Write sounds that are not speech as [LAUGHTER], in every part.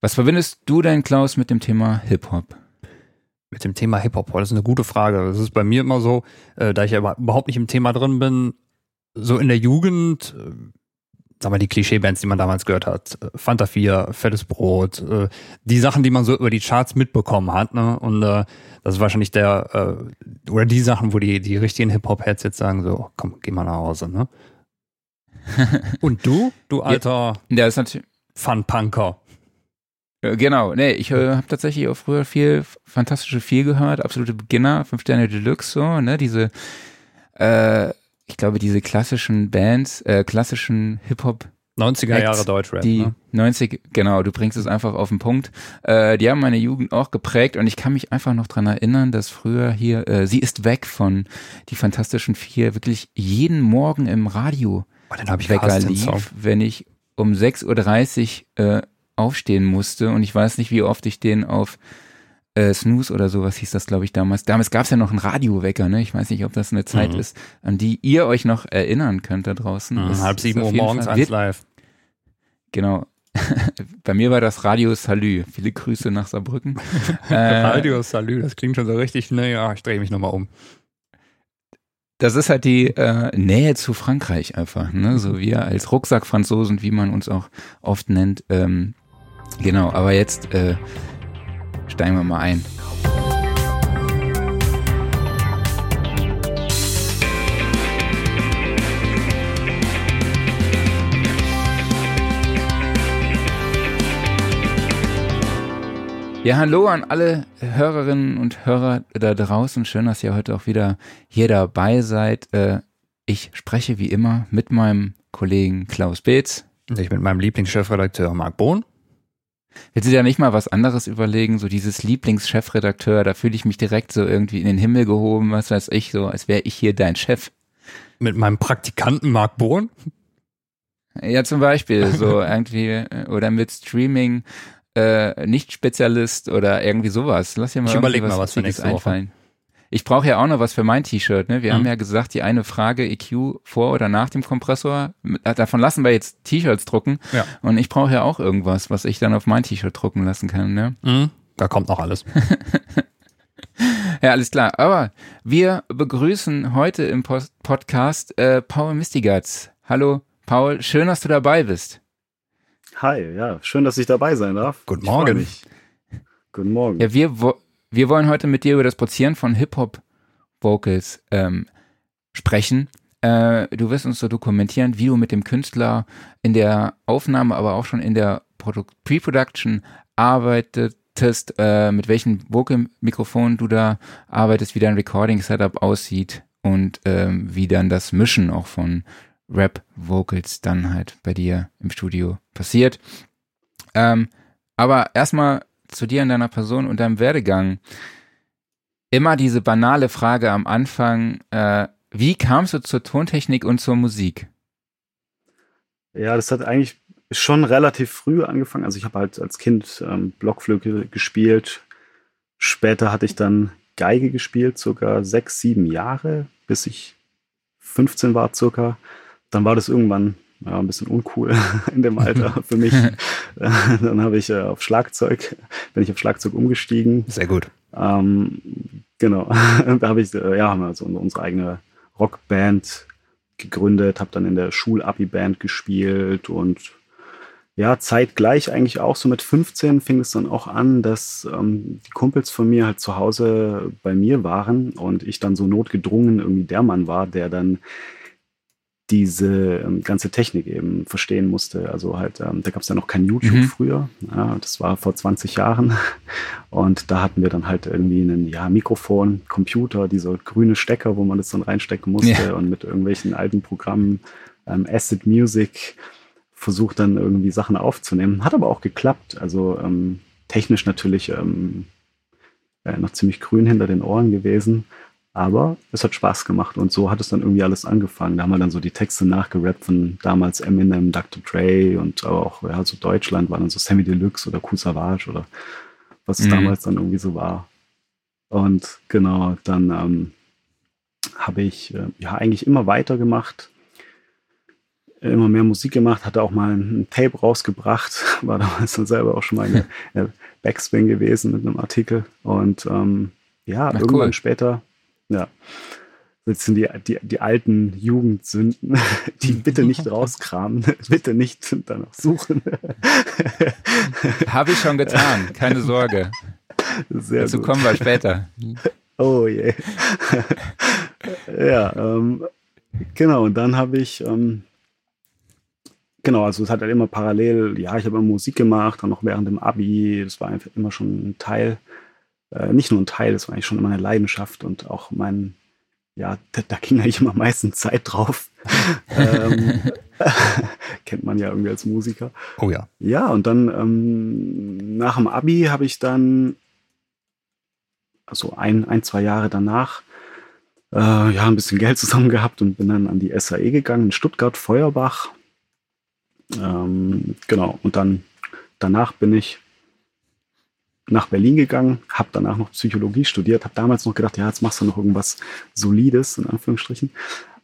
Was verbindest du denn, Klaus, mit dem Thema Hip-Hop? Mit dem Thema Hip-Hop, das ist eine gute Frage. Das ist bei mir immer so, äh, da ich ja überhaupt nicht im Thema drin bin, so in der Jugend, äh, sag mal, die Klischee-Bands, die man damals gehört hat, äh, Fanta 4, Fettes Brot, äh, die Sachen, die man so über die Charts mitbekommen hat, ne? Und äh, das ist wahrscheinlich der, äh, oder die Sachen, wo die, die richtigen Hip-Hop-Heads jetzt sagen, so, komm, geh mal nach Hause, ne? [LAUGHS] Und du, du alter Ja, ist natürlich. Fun-Punker. Äh, Genau, nee, ich äh, habe tatsächlich auch früher viel fantastische viel gehört, absolute Beginner, fünf Sterne Deluxe, so, ne, diese, äh, ich glaube, diese klassischen Bands, äh, klassischen Hip-Hop 90er Acts, Jahre Deutschrap, die ne? 90, genau, du bringst es einfach auf den Punkt. Äh, die haben meine Jugend auch geprägt und ich kann mich einfach noch dran erinnern, dass früher hier, äh, sie ist weg von die Fantastischen Vier, wirklich jeden Morgen im Radio Oh, den hab ich Wecker lief, wenn ich um 6.30 Uhr äh, aufstehen musste und ich weiß nicht, wie oft ich den auf äh, Snooze oder sowas hieß das, glaube ich, damals. Damals gab es ja noch einen Radiowecker, ne? Ich weiß nicht, ob das eine Zeit Mhm. ist, an die ihr euch noch erinnern könnt da draußen. Mhm, Das halb sieben Uhr morgens Fall- eins live. Genau. [LAUGHS] Bei mir war das Radio Salü. Viele Grüße nach Saarbrücken. [LAUGHS] äh, Radio Salü, das klingt schon so richtig, naja, ich drehe mich nochmal um. das ist halt die äh, Nähe zu Frankreich einfach. Ne? So wir als Rucksackfranzosen, wie man uns auch oft nennt. Ähm, genau, aber jetzt äh, steigen wir mal ein. Ja, hallo an alle Hörerinnen und Hörer da draußen. Schön, dass ihr heute auch wieder hier dabei seid. Äh, ich spreche wie immer mit meinem Kollegen Klaus Beetz. Ich mit meinem Lieblingschefredakteur Marc Bohn. Willst du dir nicht mal was anderes überlegen? So dieses Lieblingschefredakteur, da fühle ich mich direkt so irgendwie in den Himmel gehoben, was weiß ich, so als wäre ich hier dein Chef. Mit meinem Praktikanten Marc Bohn. Ja, zum Beispiel, so [LAUGHS] irgendwie, äh, oder mit Streaming, äh, Nicht-Spezialist oder irgendwie sowas. Lass dir mal Ich überleg mal was für nächste Woche. Ich brauche ja auch noch was für mein T-Shirt, ne? Wir Mhm. haben ja gesagt, die eine Frage EQ vor oder nach dem Kompressor. Äh, Davon lassen wir jetzt T-Shirts drucken. Ja. Und ich brauche ja auch irgendwas, was ich dann auf mein T-Shirt drucken lassen kann, ne? Mhm. Da kommt noch alles. [LAUGHS] [LAUGHS] Ja, alles klar. Aber wir begrüßen heute im Post Podcast äh, Paul Mistigatz. Hallo, Paul. Schön, dass du dabei bist. Hi, ja, schön, dass ich dabei sein darf. Guten Morgen. Guten Morgen. Ja, wir, wo, wir wollen heute mit dir über das Produzieren von Hip-Hop-Vocals ähm, sprechen. Äh, du wirst uns so dokumentieren, wie du mit dem Künstler in der Aufnahme, aber auch schon in der Produ- Pre-Production arbeitetest, äh, mit welchen Vocal-Mikrofonen du da arbeitest, wie dein Recording-Setup aussieht und ähm, wie dann das Mischen auch von Rap-Vocals dann halt bei dir im Studio passiert. Ähm, aber erstmal zu dir und deiner Person und deinem Werdegang. Immer diese banale Frage am Anfang, äh, wie kamst du zur Tontechnik und zur Musik? Ja, das hat eigentlich schon relativ früh angefangen. Also ich habe halt als Kind ähm, Blockflöte gespielt. Später hatte ich dann Geige gespielt, circa sechs, sieben Jahre, bis ich 15 war circa. Dann war das irgendwann ja, ein bisschen uncool [LAUGHS] in dem Alter [LAUGHS] für mich. [LAUGHS] dann habe ich äh, auf Schlagzeug, bin ich auf Schlagzeug umgestiegen. Sehr gut. Ähm, genau, da habe ich, äh, ja, haben wir also unsere eigene Rockband gegründet, habe dann in der Schul-Abi-Band gespielt und ja, zeitgleich eigentlich auch so mit 15 fing es dann auch an, dass ähm, die Kumpels von mir halt zu Hause bei mir waren und ich dann so notgedrungen irgendwie der Mann war, der dann diese ähm, ganze Technik eben verstehen musste. Also halt, ähm, da gab es ja noch kein YouTube Mhm. früher. Ja, das war vor 20 Jahren. [LAUGHS] Und da hatten wir dann halt irgendwie einen ja, Mikrofon, Computer, dieser grüne Stecker, wo man das dann reinstecken musste Ja. und mit irgendwelchen alten Programmen, ähm, Acid Music, versucht dann irgendwie Sachen aufzunehmen. Hat aber auch geklappt. Also ähm, technisch natürlich ähm, äh, noch ziemlich grün hinter den Ohren gewesen. Aber es hat Spaß gemacht und so hat es dann irgendwie alles angefangen. Da haben wir dann so die Texte nachgerappt von damals Eminem, Dr. Dre und aber auch ja, so Deutschland war dann so Sammy Deluxe oder Kool Savage oder was es Mhm. damals dann irgendwie so war. Und genau, dann ähm, habe ich äh, ja eigentlich immer weitergemacht. immer mehr Musik gemacht, hatte auch mal ein Tape rausgebracht, [LAUGHS] war damals dann selber auch schon mal in der Backspin gewesen mit einem Artikel. Und ähm, ja, Ach, irgendwann cool. später, ja, das sind die, die, die alten Jugendsünden, [LAUGHS] die bitte nicht [LAUGHS] rauskramen, [LAUGHS] bitte nicht danach suchen. Habe ich schon getan, keine Sorge. Sehr Dazu gut. kommen wir später. Oh je. ja, ähm, genau, und dann habe ich, ähm, genau, also es hat halt immer parallel, ja, ich habe immer Musik gemacht, dann noch während dem Abi, das war einfach immer schon ein Teil, äh, nicht nur ein Teil, das war eigentlich schon immer eine Leidenschaft und auch mein, ja, da, da ging eigentlich immer meistens Zeit drauf. [LAUGHS] ähm, [LAUGHS] kennt man ja irgendwie als Musiker. Oh ja. Ja, und dann ähm, nach dem Abi habe ich dann, also ein, ein, zwei Jahre danach, äh, ja, ein bisschen Geld zusammen gehabt und bin dann an die SAE gegangen in Stuttgart, Feuerbach. Ähm, genau, und dann danach bin ich nach Berlin gegangen, habe danach noch Psychologie studiert, habe damals noch gedacht, ja, jetzt machst du noch irgendwas Solides, in Anführungsstrichen.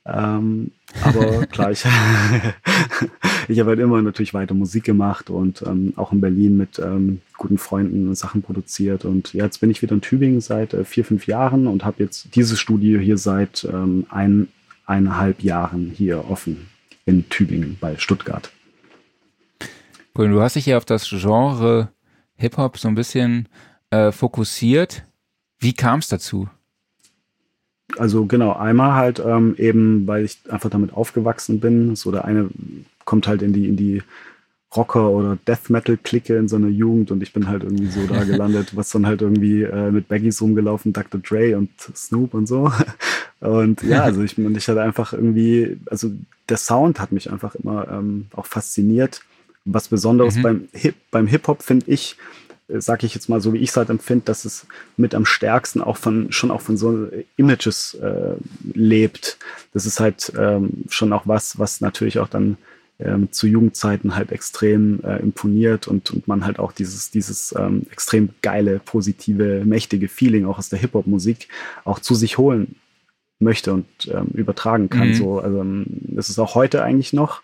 Ähm, aber [LAUGHS] klar, ich, [LAUGHS] ich habe halt immer natürlich weiter Musik gemacht und ähm, auch in Berlin mit ähm, guten Freunden Sachen produziert. Und ja, jetzt bin ich wieder in Tübingen seit äh, vier, fünf Jahren und habe jetzt dieses Studio hier seit ähm, ein, eineinhalb Jahren hier offen in Tübingen bei Stuttgart. Cool, du hast dich hier auf das Genre Hip-Hop so ein bisschen äh, fokussiert. Wie kam es dazu? Also genau, einmal halt ähm, eben, weil ich einfach damit aufgewachsen bin. So der eine kommt halt in die, in die Rocker- oder Death Metal-Clique in so einer Jugend und ich bin halt irgendwie so da gelandet, was dann halt irgendwie äh, mit Baggies rumgelaufen, Dr. Dre und Snoop und so. Und ja, also ich, ich hatte einfach irgendwie, also der Sound hat mich einfach immer ähm, auch fasziniert was Besonderes mhm. beim Hip, beim Hip-Hop finde ich, äh, sage ich jetzt mal so, wie ich es halt empfinde, dass es mit am stärksten auch von, schon auch von so Images äh, lebt. Das ist halt ähm, schon auch was, was natürlich auch dann ähm, zu Jugendzeiten halt extrem äh, imponiert und, und man halt auch dieses, dieses ähm, extrem geile, positive, mächtige Feeling auch aus der Hip-Hop-Musik auch zu sich holen möchte und ähm, übertragen kann. Mhm. So, also ähm, das ist auch heute eigentlich noch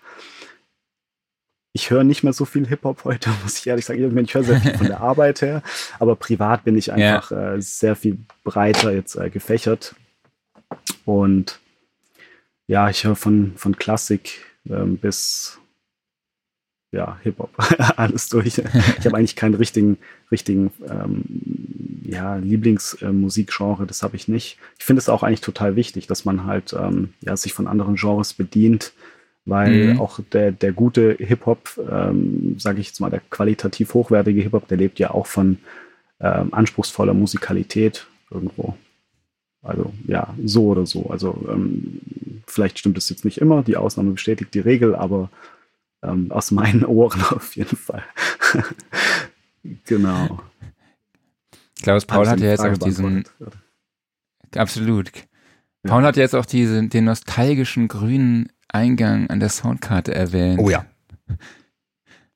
ich höre nicht mehr so viel Hip-Hop heute, [LAUGHS] muss ich ehrlich sagen. Ich höre sehr viel von der [LAUGHS] Arbeit her, aber privat bin ich einfach ja. äh, sehr viel breiter jetzt äh, gefächert. Und ja, ich höre von, von Klassik ähm, bis ja, Hip-Hop, [LAUGHS] alles durch. Ich habe eigentlich keinen richtigen, richtigen ähm, ja, Lieblingsmusikgenre, äh, das habe ich nicht. Ich finde es auch eigentlich total wichtig, dass man halt ähm, ja, sich von anderen Genres bedient weil mhm. auch der, der gute Hip-Hop, ähm, sage ich jetzt mal, der qualitativ hochwertige Hip-Hop, der lebt ja auch von ähm, anspruchsvoller Musikalität irgendwo. Also ja, so oder so. Also ähm, vielleicht stimmt es jetzt nicht immer, die Ausnahme bestätigt die Regel, aber ähm, aus meinen Ohren [LAUGHS] auf jeden Fall. [LAUGHS] genau. Klaus Paul hat ja jetzt auch diesen. Absolut. Paul hat ja jetzt auch diesen, den nostalgischen grünen Eingang an der Soundkarte erwähnt. Oh ja.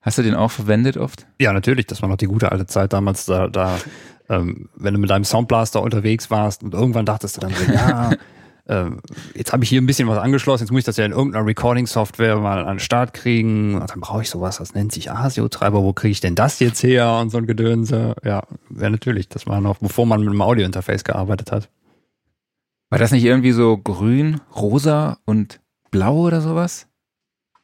Hast du den auch verwendet oft? Ja, natürlich. Das war noch die gute alte Zeit damals. Da, da ähm, wenn du mit deinem Soundblaster unterwegs warst und irgendwann dachtest du dann so, ja, [LAUGHS] äh, jetzt habe ich hier ein bisschen was angeschlossen, jetzt muss ich das ja in irgendeiner Recording-Software mal an den Start kriegen. Und dann brauche ich sowas, das nennt sich ASIO-Treiber. Wo kriege ich denn das jetzt her? Und so ein Gedönse. Ja, ja, natürlich. Das war noch, bevor man mit einem Audio-Interface gearbeitet hat. War das nicht irgendwie so grün, rosa und blau oder sowas?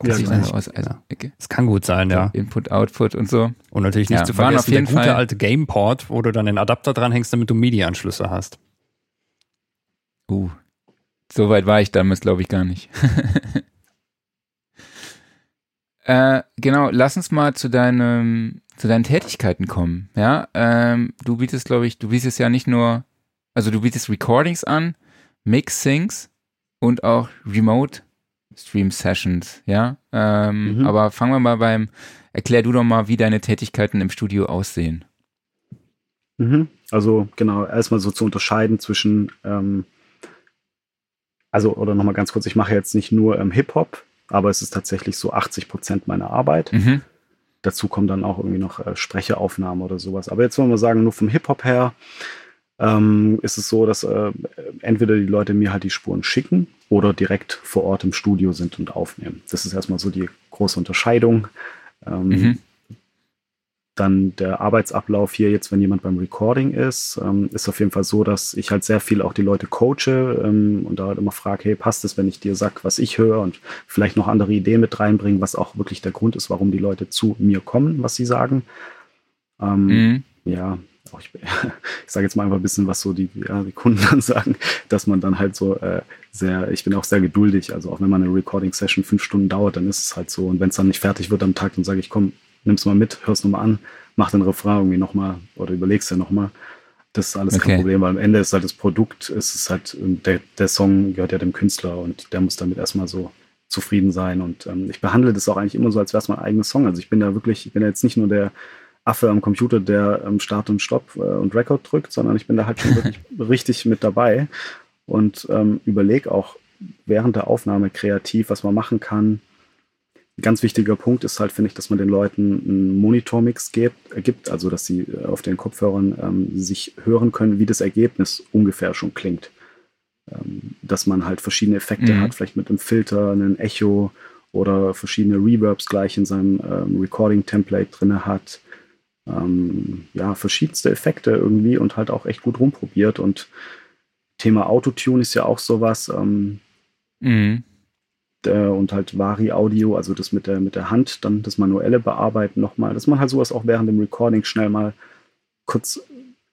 Ja, sieht dann aus. Also, okay. Es kann gut sein, ja. Input, Output und so. Und natürlich nicht ja, zu vergessen, auf jeden der gute Fall alte Gameport, wo du dann den Adapter dranhängst, damit du MIDI-Anschlüsse hast. Uh, so weit war ich damals, glaube ich, gar nicht. [LAUGHS] äh, genau, lass uns mal zu deinem, zu deinen Tätigkeiten kommen. Ja, ähm, du bietest, glaube ich, du bietest ja nicht nur, also du bietest Recordings an, Mix-Things und auch Remote Stream Sessions, ja. Ähm, mhm. Aber fangen wir mal beim, erklär du doch mal, wie deine Tätigkeiten im Studio aussehen. Mhm. Also genau, erstmal so zu unterscheiden zwischen, ähm, also oder nochmal ganz kurz, ich mache jetzt nicht nur ähm, Hip-Hop, aber es ist tatsächlich so 80 Prozent meiner Arbeit. Mhm. Dazu kommen dann auch irgendwie noch äh, Sprecheraufnahmen oder sowas. Aber jetzt wollen wir sagen, nur vom Hip-Hop her, ähm, ist es so, dass äh, entweder die Leute mir halt die Spuren schicken oder direkt vor Ort im Studio sind und aufnehmen. Das ist erstmal so die große Unterscheidung. Ähm, mhm. Dann der Arbeitsablauf hier jetzt, wenn jemand beim Recording ist, ähm, ist auf jeden Fall so, dass ich halt sehr viel auch die Leute coache ähm, und da halt immer frage, hey, passt es, wenn ich dir sag, was ich höre und vielleicht noch andere Ideen mit reinbringen, was auch wirklich der Grund ist, warum die Leute zu mir kommen, was sie sagen. Ähm, mhm. Ja, auch ich, [LAUGHS] ich sage jetzt mal einfach ein bisschen, was so die, ja, die Kunden [LAUGHS] dann sagen, dass man dann halt so äh, sehr, ich bin auch sehr geduldig, also auch wenn man eine Recording-Session fünf Stunden dauert, dann ist es halt so und wenn es dann nicht fertig wird am Tag, dann sage ich, komm, nimm's mal mit, hör's nochmal an, mach den Refrain irgendwie nochmal oder überlegst ja nochmal. Das ist alles okay. kein Problem, weil am Ende ist halt das Produkt, es ist halt, der, der Song gehört ja dem Künstler und der muss damit erstmal so zufrieden sein. Und ähm, ich behandle das auch eigentlich immer so, als wäre es mein eigenes Song. Also ich bin da wirklich, ich bin ja jetzt nicht nur der Affe am Computer, der ähm, Start und Stopp äh, und Record drückt, sondern ich bin da halt schon wirklich [LAUGHS] richtig mit dabei und ähm, überlege auch während der Aufnahme kreativ, was man machen kann, ein ganz wichtiger Punkt ist halt, finde ich, dass man den Leuten einen Monitormix gibt, äh, gibt, also dass sie äh, auf den Kopfhörern ähm, sich hören können, wie das Ergebnis ungefähr schon klingt. Ähm, dass man halt verschiedene Effekte mhm. hat, vielleicht mit einem Filter, einem Echo oder verschiedene Reverbs gleich in seinem ähm, Recording-Template drin hat. Ähm, ja, verschiedenste Effekte irgendwie und halt auch echt gut rumprobiert. Und Thema Autotune ist ja auch sowas. Ähm, mhm äh, und halt Vari Audio, also das mit der, mit der Hand, dann das manuelle Bearbeiten nochmal, dass man halt sowas auch während dem Recording schnell mal kurz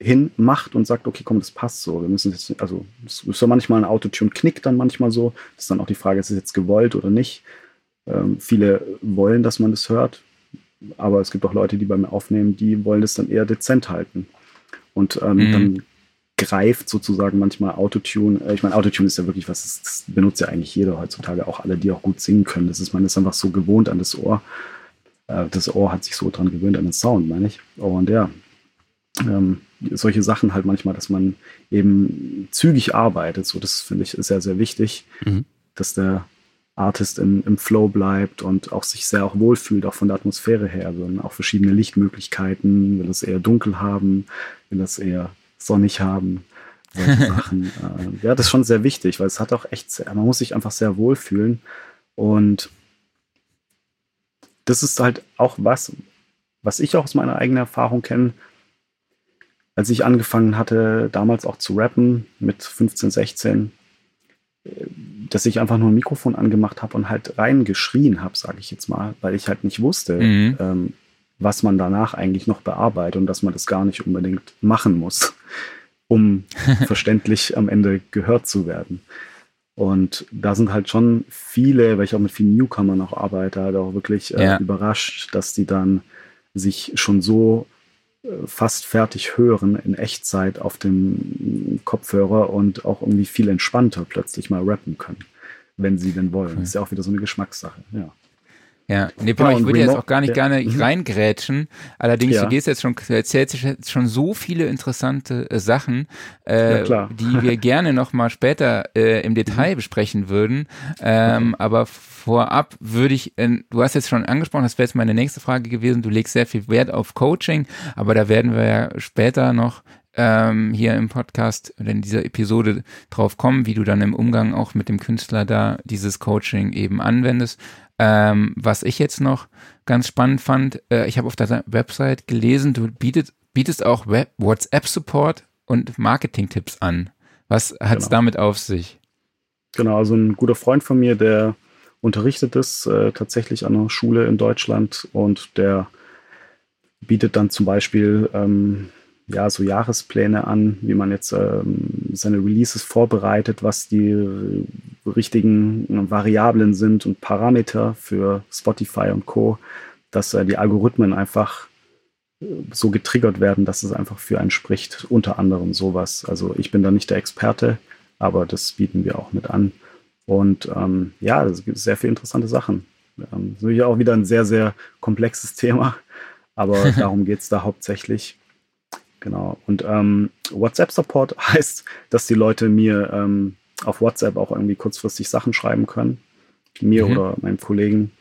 hin macht und sagt, okay, komm, das passt so. Wir müssen jetzt, also es ist ja manchmal ein Autotune knickt dann manchmal so. Das ist dann auch die Frage, ist es jetzt gewollt oder nicht? Ähm, viele wollen, dass man das hört, aber es gibt auch Leute, die beim Aufnehmen, die wollen das dann eher dezent halten. Und ähm, mhm. dann greift sozusagen manchmal Autotune. Äh, ich meine, Autotune ist ja wirklich was, das, das, benutzt ja eigentlich jeder heutzutage, auch alle, die auch gut singen können. Das ist, man ist einfach so gewohnt an das Ohr. Äh, das Ohr hat sich so dran gewöhnt an den Sound, meine ich. Und ja, ähm, solche Sachen halt manchmal, dass man eben zügig arbeitet. So, das finde ich sehr, sehr wichtig, mhm. dass der Artist im, im Flow bleibt und auch sich sehr auch wohlfühlt, auch von der Atmosphäre her. Also auch verschiedene Lichtmöglichkeiten, will das eher dunkel haben, will das eher sonnig haben. Solche [LAUGHS] Sachen. Äh, ja, das ist schon sehr wichtig, weil es hat auch echt, sehr, man muss sich einfach sehr wohlfühlen. Und das ist halt auch was, was ich auch aus meiner eigenen Erfahrung kenne. Als ich angefangen hatte, damals auch zu rappen mit 15, 16, äh, dass ich einfach nur ein Mikrofon angemacht habe und halt reingeschrien habe, sage ich jetzt mal, weil ich halt nicht wusste, mhm. ähm, was man danach eigentlich noch bearbeitet und dass man das gar nicht unbedingt machen muss, um [LAUGHS] verständlich am Ende gehört zu werden. Und da sind halt schon viele, weil ich auch mit vielen Newcomern noch arbeite, halt auch wirklich äh, ja. überrascht, dass die dann sich schon so fast fertig hören in Echtzeit auf dem Kopfhörer und auch irgendwie viel entspannter plötzlich mal rappen können, wenn sie denn wollen. Das ist ja auch wieder so eine Geschmackssache, ja. Ja, nee, genau, ich würde jetzt auch gar nicht ja. gerne mhm. reingrätschen. Allerdings, ja. du gehst jetzt schon, du erzählst jetzt schon so viele interessante äh, Sachen, äh, die wir [LAUGHS] gerne nochmal später äh, im Detail mhm. besprechen würden. Ähm, okay. Aber vorab würde ich, äh, du hast jetzt schon angesprochen, das wäre jetzt meine nächste Frage gewesen, du legst sehr viel Wert auf Coaching, aber da werden wir ja später noch ähm, hier im Podcast oder in dieser Episode drauf kommen, wie du dann im Umgang auch mit dem Künstler da dieses Coaching eben anwendest. Ähm, was ich jetzt noch ganz spannend fand, äh, ich habe auf deiner Website gelesen, du bietet, bietest auch WhatsApp-Support und Marketing-Tipps an. Was hat es genau. damit auf sich? Genau, also ein guter Freund von mir, der unterrichtet es äh, tatsächlich an einer Schule in Deutschland und der bietet dann zum Beispiel ähm, ja, so Jahrespläne an, wie man jetzt ähm, seine Releases vorbereitet, was die richtigen Variablen sind und Parameter für Spotify und Co., dass äh, die Algorithmen einfach äh, so getriggert werden, dass es einfach für einen spricht, unter anderem sowas. Also ich bin da nicht der Experte, aber das bieten wir auch mit an. Und ähm, ja, es gibt sehr viele interessante Sachen. Ähm, das ist natürlich auch wieder ein sehr, sehr komplexes [LAUGHS] Thema, aber [LAUGHS] darum geht es da hauptsächlich. Genau. Und ähm, WhatsApp-Support [LAUGHS] heißt, dass die Leute mir ähm, auf WhatsApp auch irgendwie kurzfristig Sachen schreiben können. Mir mhm. oder meinem Kollegen.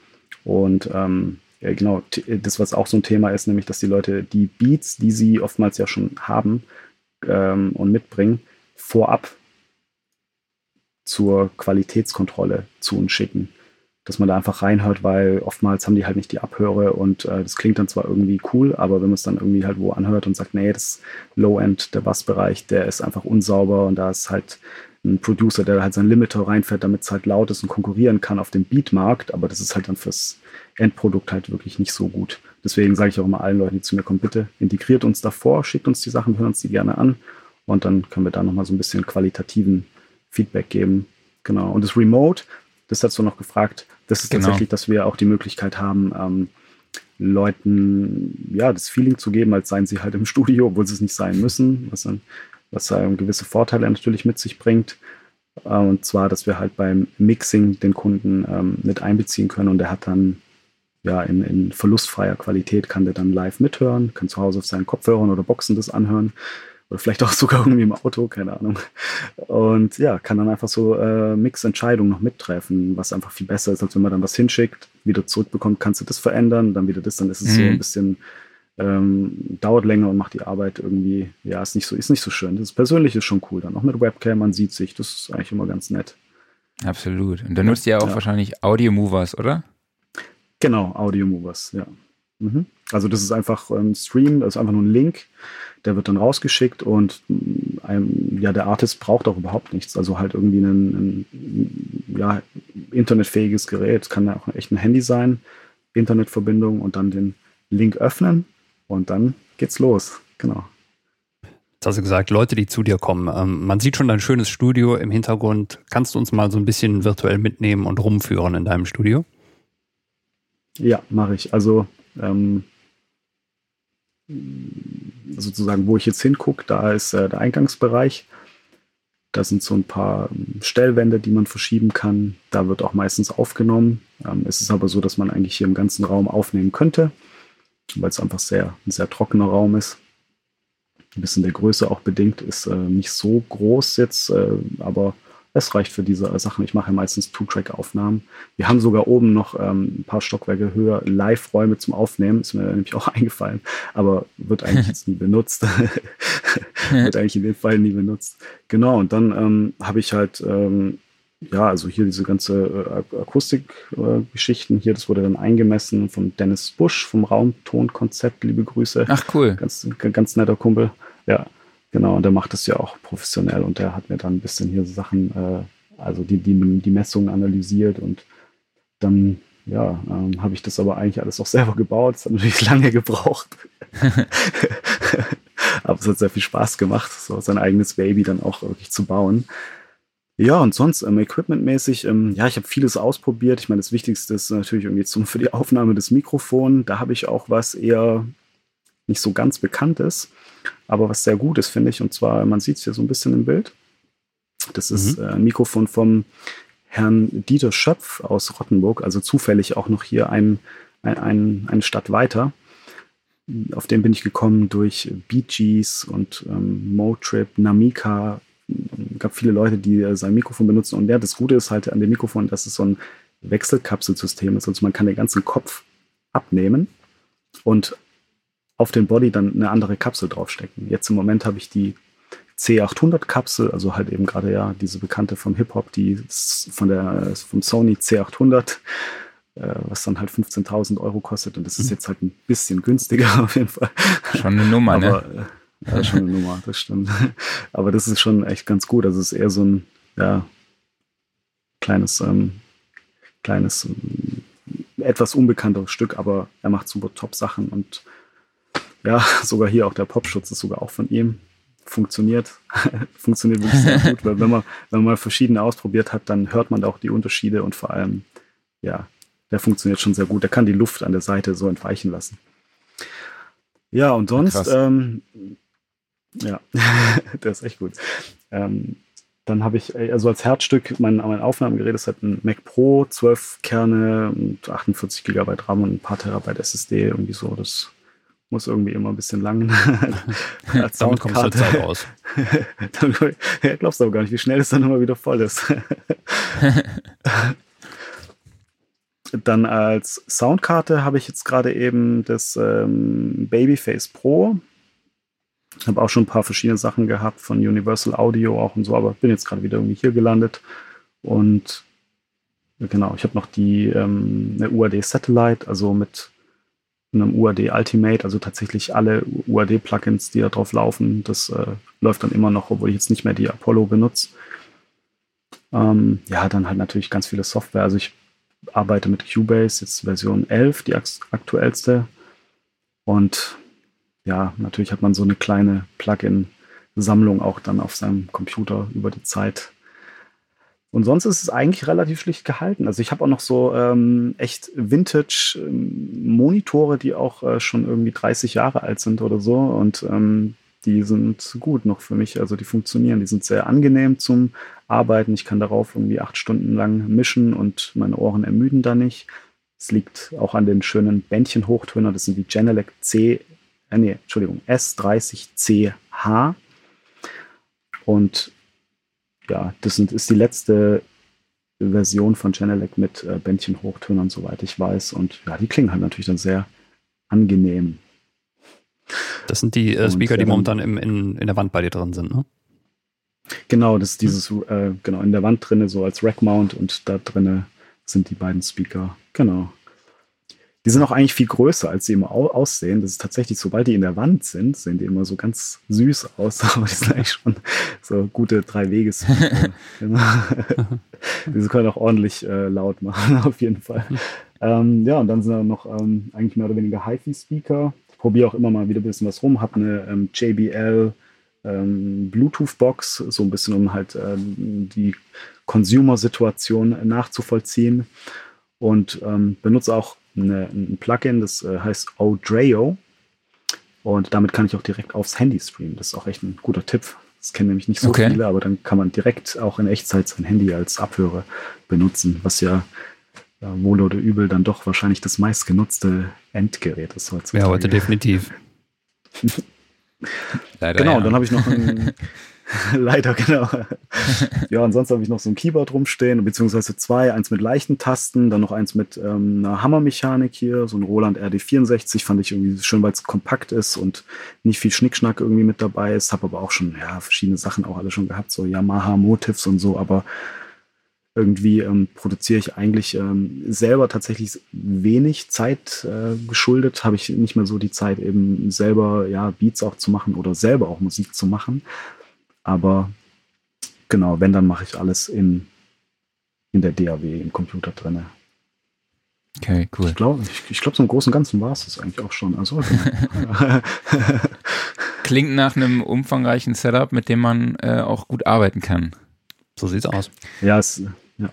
Und ähm, ja, genau, das, was auch so ein Thema ist, nämlich, dass die Leute die Beats, die sie oftmals ja schon haben, ähm, und mitbringen, vorab zur Qualitätskontrolle zu uns schicken. Dass man da einfach reinhört, weil oftmals haben die halt nicht die Abhöre und äh, das klingt dann zwar irgendwie cool, aber wenn man es dann irgendwie halt wo anhört und sagt, nee, das Low-End, der Bassbereich, der ist einfach unsauber und da ist halt ein Producer, der halt sein Limiter reinfährt, damit es halt laut ist und konkurrieren kann auf dem Beatmarkt, aber das ist halt dann fürs Endprodukt halt wirklich nicht so gut. Deswegen sage ich auch immer allen Leuten, die zu mir kommen, bitte integriert uns davor, schickt uns die Sachen, hören uns die gerne an und dann können wir da nochmal so ein bisschen qualitativen Feedback geben. Genau. Und das Remote, das hast du noch gefragt, das ist genau. tatsächlich, dass wir auch die Möglichkeit haben, ähm, Leuten ja das Feeling zu geben, als seien sie halt im [LAUGHS] Studio, obwohl sie es nicht sein müssen, was dann was äh, gewisse Vorteile natürlich mit sich bringt. Äh, und zwar, dass wir halt beim Mixing den Kunden ähm, mit einbeziehen können und der hat dann ja in, in verlustfreier Qualität kann der dann live mithören, kann zu Hause auf seinen Kopfhörern oder Boxen das anhören oder vielleicht auch [LAUGHS] sogar irgendwie im Auto, keine Ahnung. Und ja, kann dann einfach so äh, Mix-Entscheidungen noch mittreffen, was einfach viel besser ist, als wenn man dann was hinschickt, wieder zurückbekommt, kannst du das verändern, dann wieder das, dann ist es mhm. so ein bisschen, ähm, dauert länger und macht die Arbeit irgendwie, ja, ist nicht so, ist nicht so schön. Das Persönliche ist schon cool. Dann auch mit Webcam, man sieht sich, das ist eigentlich immer ganz nett. Absolut. Und dann nutzt ihr auch ja. wahrscheinlich Audio Movers, oder? Genau, Audio Movers, ja. Mhm. Also das ist einfach ein Stream, das ist einfach nur ein Link, der wird dann rausgeschickt und ein, ja, der Artist braucht auch überhaupt nichts. Also halt irgendwie ein, ein ja, internetfähiges Gerät, kann ja auch echt ein Handy sein, Internetverbindung und dann den Link öffnen und dann geht's los. Genau. Jetzt hast du gesagt, Leute, die zu dir kommen. Ähm, man sieht schon dein schönes Studio im Hintergrund. Kannst du uns mal so ein bisschen virtuell mitnehmen und rumführen in deinem Studio? Ja, mache ich. Also ähm, sozusagen, wo ich jetzt hingucke, da ist äh, der Eingangsbereich. Da sind so ein paar ähm, Stellwände, die man verschieben kann. Da wird auch meistens aufgenommen. Ähm, es ist aber so, dass man eigentlich hier im ganzen Raum aufnehmen könnte, weil es einfach sehr, ein sehr trockener Raum ist. Ein bisschen der Größe auch bedingt, ist äh, nicht so groß jetzt, äh, aber es reicht für diese Sachen. Ich mache ja meistens Two-Track-Aufnahmen. Wir haben sogar oben noch ähm, ein paar Stockwerke höher Live-Räume zum Aufnehmen. Ist mir nämlich auch [LAUGHS] eingefallen, aber wird eigentlich [LAUGHS] jetzt nie benutzt. [LAUGHS] wird eigentlich in dem Fall nie benutzt. Genau, und dann ähm, habe ich halt, ähm, ja, also hier diese ganze äh, Akustikgeschichten äh, hier, das wurde dann eingemessen von Dennis Busch vom Raumtonkonzept. Liebe Grüße. Ach, cool. Ganz, ganz netter Kumpel. Ja, Genau, und der macht das ja auch professionell und der hat mir dann ein bisschen hier Sachen, äh, also die, die, die Messungen analysiert und dann, ja, ähm, habe ich das aber eigentlich alles auch selber gebaut. Es hat natürlich [LAUGHS] lange gebraucht. [LAUGHS] aber es hat sehr viel Spaß gemacht, so sein eigenes Baby dann auch wirklich zu bauen. Ja, und sonst ähm, equipmentmäßig, ähm, ja, ich habe vieles ausprobiert. Ich meine, das Wichtigste ist natürlich irgendwie zum, für die Aufnahme des Mikrofons. Da habe ich auch was eher nicht so ganz Bekanntes aber was sehr gut ist, finde ich. Und zwar, man sieht es hier so ein bisschen im Bild. Das ist mhm. äh, ein Mikrofon vom Herrn Dieter Schöpf aus Rottenburg, also zufällig auch noch hier ein, ein, ein, eine Stadt weiter. Auf den bin ich gekommen durch Bee Gees und ähm, Motrip, Namika. Es gab viele Leute, die äh, sein Mikrofon benutzen. Und ja, das Gute ist halt an dem Mikrofon, dass es so ein Wechselkapselsystem ist. Also man kann den ganzen Kopf abnehmen und auf den Body dann eine andere Kapsel draufstecken. Jetzt im Moment habe ich die C800 Kapsel, also halt eben gerade ja diese bekannte vom Hip Hop, die von der vom Sony C800, äh, was dann halt 15.000 Euro kostet und das ist mhm. jetzt halt ein bisschen günstiger [LAUGHS] auf jeden Fall. Schon eine Nummer, Aber, ne? Äh, ja, schon eine Nummer, das stimmt. [LAUGHS] Aber das ist schon echt ganz gut. Also es ist eher so ein ja kleines ähm, kleines ähm, etwas unbekannteres Stück, aber er macht super Top Sachen und ja, [LAUGHS] sogar hier auch der Popschutz ist sogar auch von ihm. Funktioniert. [LAUGHS] Funktioniert wirklich sehr gut, weil wenn man, wenn man verschiedene ausprobiert hat, dann hört man auch die Unterschiede und vor allem, ja, der funktioniert schon sehr gut. Der kann die Luft an der Seite so entweichen lassen. Ja, und sonst, ähm, ja, [LAUGHS] der ist echt gut. Ähm, dann habe ich, also als Herzstück, mein, mein Aufnahmegerät ist halt ein Mac Pro, 12 Kerne, 48 GB RAM und ein paar Terabyte SSD, irgendwie so. Das muss irgendwie immer ein bisschen lang. [LAUGHS] als Damit kommst du Zeit aus. [LAUGHS] ja, glaubst du aber gar nicht, wie schnell es dann immer wieder voll ist. [LAUGHS] dann als Soundkarte habe ich jetzt gerade eben das ähm, Babyface Pro. Habe auch schon ein paar verschiedene Sachen gehabt von Universal Audio auch und so, aber bin jetzt gerade wieder irgendwie hier gelandet. Und genau, ich habe noch die ähm, eine UAD Satellite, also mit einem UAD Ultimate, also tatsächlich alle UAD-Plugins, die da drauf laufen. Das äh, läuft dann immer noch, obwohl ich jetzt nicht mehr die Apollo benutze. Ähm, ja, dann halt natürlich ganz viele Software. Also ich arbeite mit Cubase, jetzt Version 11, die aktuellste. Und ja, natürlich hat man so eine kleine Plugin-Sammlung auch dann auf seinem Computer über die Zeit. Und sonst ist es eigentlich relativ schlicht gehalten. Also ich habe auch noch so ähm, echt Vintage-Monitore, die auch äh, schon irgendwie 30 Jahre alt sind oder so. Und ähm, die sind gut noch für mich. Also die funktionieren. Die sind sehr angenehm zum Arbeiten. Ich kann darauf irgendwie acht Stunden lang mischen und meine Ohren ermüden da nicht. Es liegt auch an den schönen Bändchen-Hochtöner. Das sind die Genelec C, äh, nee, Entschuldigung, S30CH. Und ja, das sind, ist die letzte Version von Genelec mit äh, Bändchen-Hochtönern, soweit ich weiß. Und ja, die klingen halt natürlich dann sehr angenehm. Das sind die äh, Speaker, und, die momentan im, in, in der Wand bei dir drin sind, ne? Genau, das ist dieses, äh, genau, in der Wand drinne, so als Rack-Mount und da drinne sind die beiden Speaker. Genau. Die sind auch eigentlich viel größer, als sie immer aussehen. Das ist tatsächlich, sobald die in der Wand sind, sehen die immer so ganz süß aus, [LAUGHS] aber die sind eigentlich schon so gute drei Weges. [LAUGHS] [LAUGHS] Diese können auch ordentlich äh, laut machen, auf jeden Fall. Ähm, ja, und dann sind da noch ähm, eigentlich mehr oder weniger HiFi-Speaker. Probiere auch immer mal wieder ein bisschen was rum, habe eine ähm, JBL ähm, Bluetooth-Box, so ein bisschen, um halt ähm, die Consumer-Situation nachzuvollziehen. Und ähm, benutze auch eine, ein Plugin, das äh, heißt Odreo. Und damit kann ich auch direkt aufs Handy streamen. Das ist auch echt ein guter Tipp. Das kennen nämlich nicht so okay. viele, aber dann kann man direkt auch in Echtzeit sein Handy als Abhörer benutzen, was ja äh, wohl oder übel dann doch wahrscheinlich das meistgenutzte Endgerät ist heutzutage. Ja, heute definitiv. [LAUGHS] Leider, genau, ja. dann habe ich noch ein, [LAUGHS] [LAUGHS] Leider, genau. [LAUGHS] ja, ansonsten habe ich noch so ein Keyboard rumstehen, beziehungsweise zwei, eins mit leichten Tasten, dann noch eins mit ähm, einer Hammermechanik hier, so ein Roland RD64, fand ich irgendwie schön, weil es kompakt ist und nicht viel Schnickschnack irgendwie mit dabei ist. Habe aber auch schon, ja, verschiedene Sachen auch alle schon gehabt, so Yamaha Motives und so, aber irgendwie ähm, produziere ich eigentlich ähm, selber tatsächlich wenig Zeit äh, geschuldet, habe ich nicht mehr so die Zeit, eben selber ja Beats auch zu machen oder selber auch Musik zu machen. Aber genau, wenn, dann mache ich alles in, in der DAW, im Computer drin. Okay, cool. Ich glaube, ich, ich glaub, so im Großen und Ganzen war es das eigentlich auch schon. Also, genau. [LAUGHS] [LAUGHS] Klingt nach einem umfangreichen Setup, mit dem man äh, auch gut arbeiten kann. So sieht's aus. Ja, es, ja.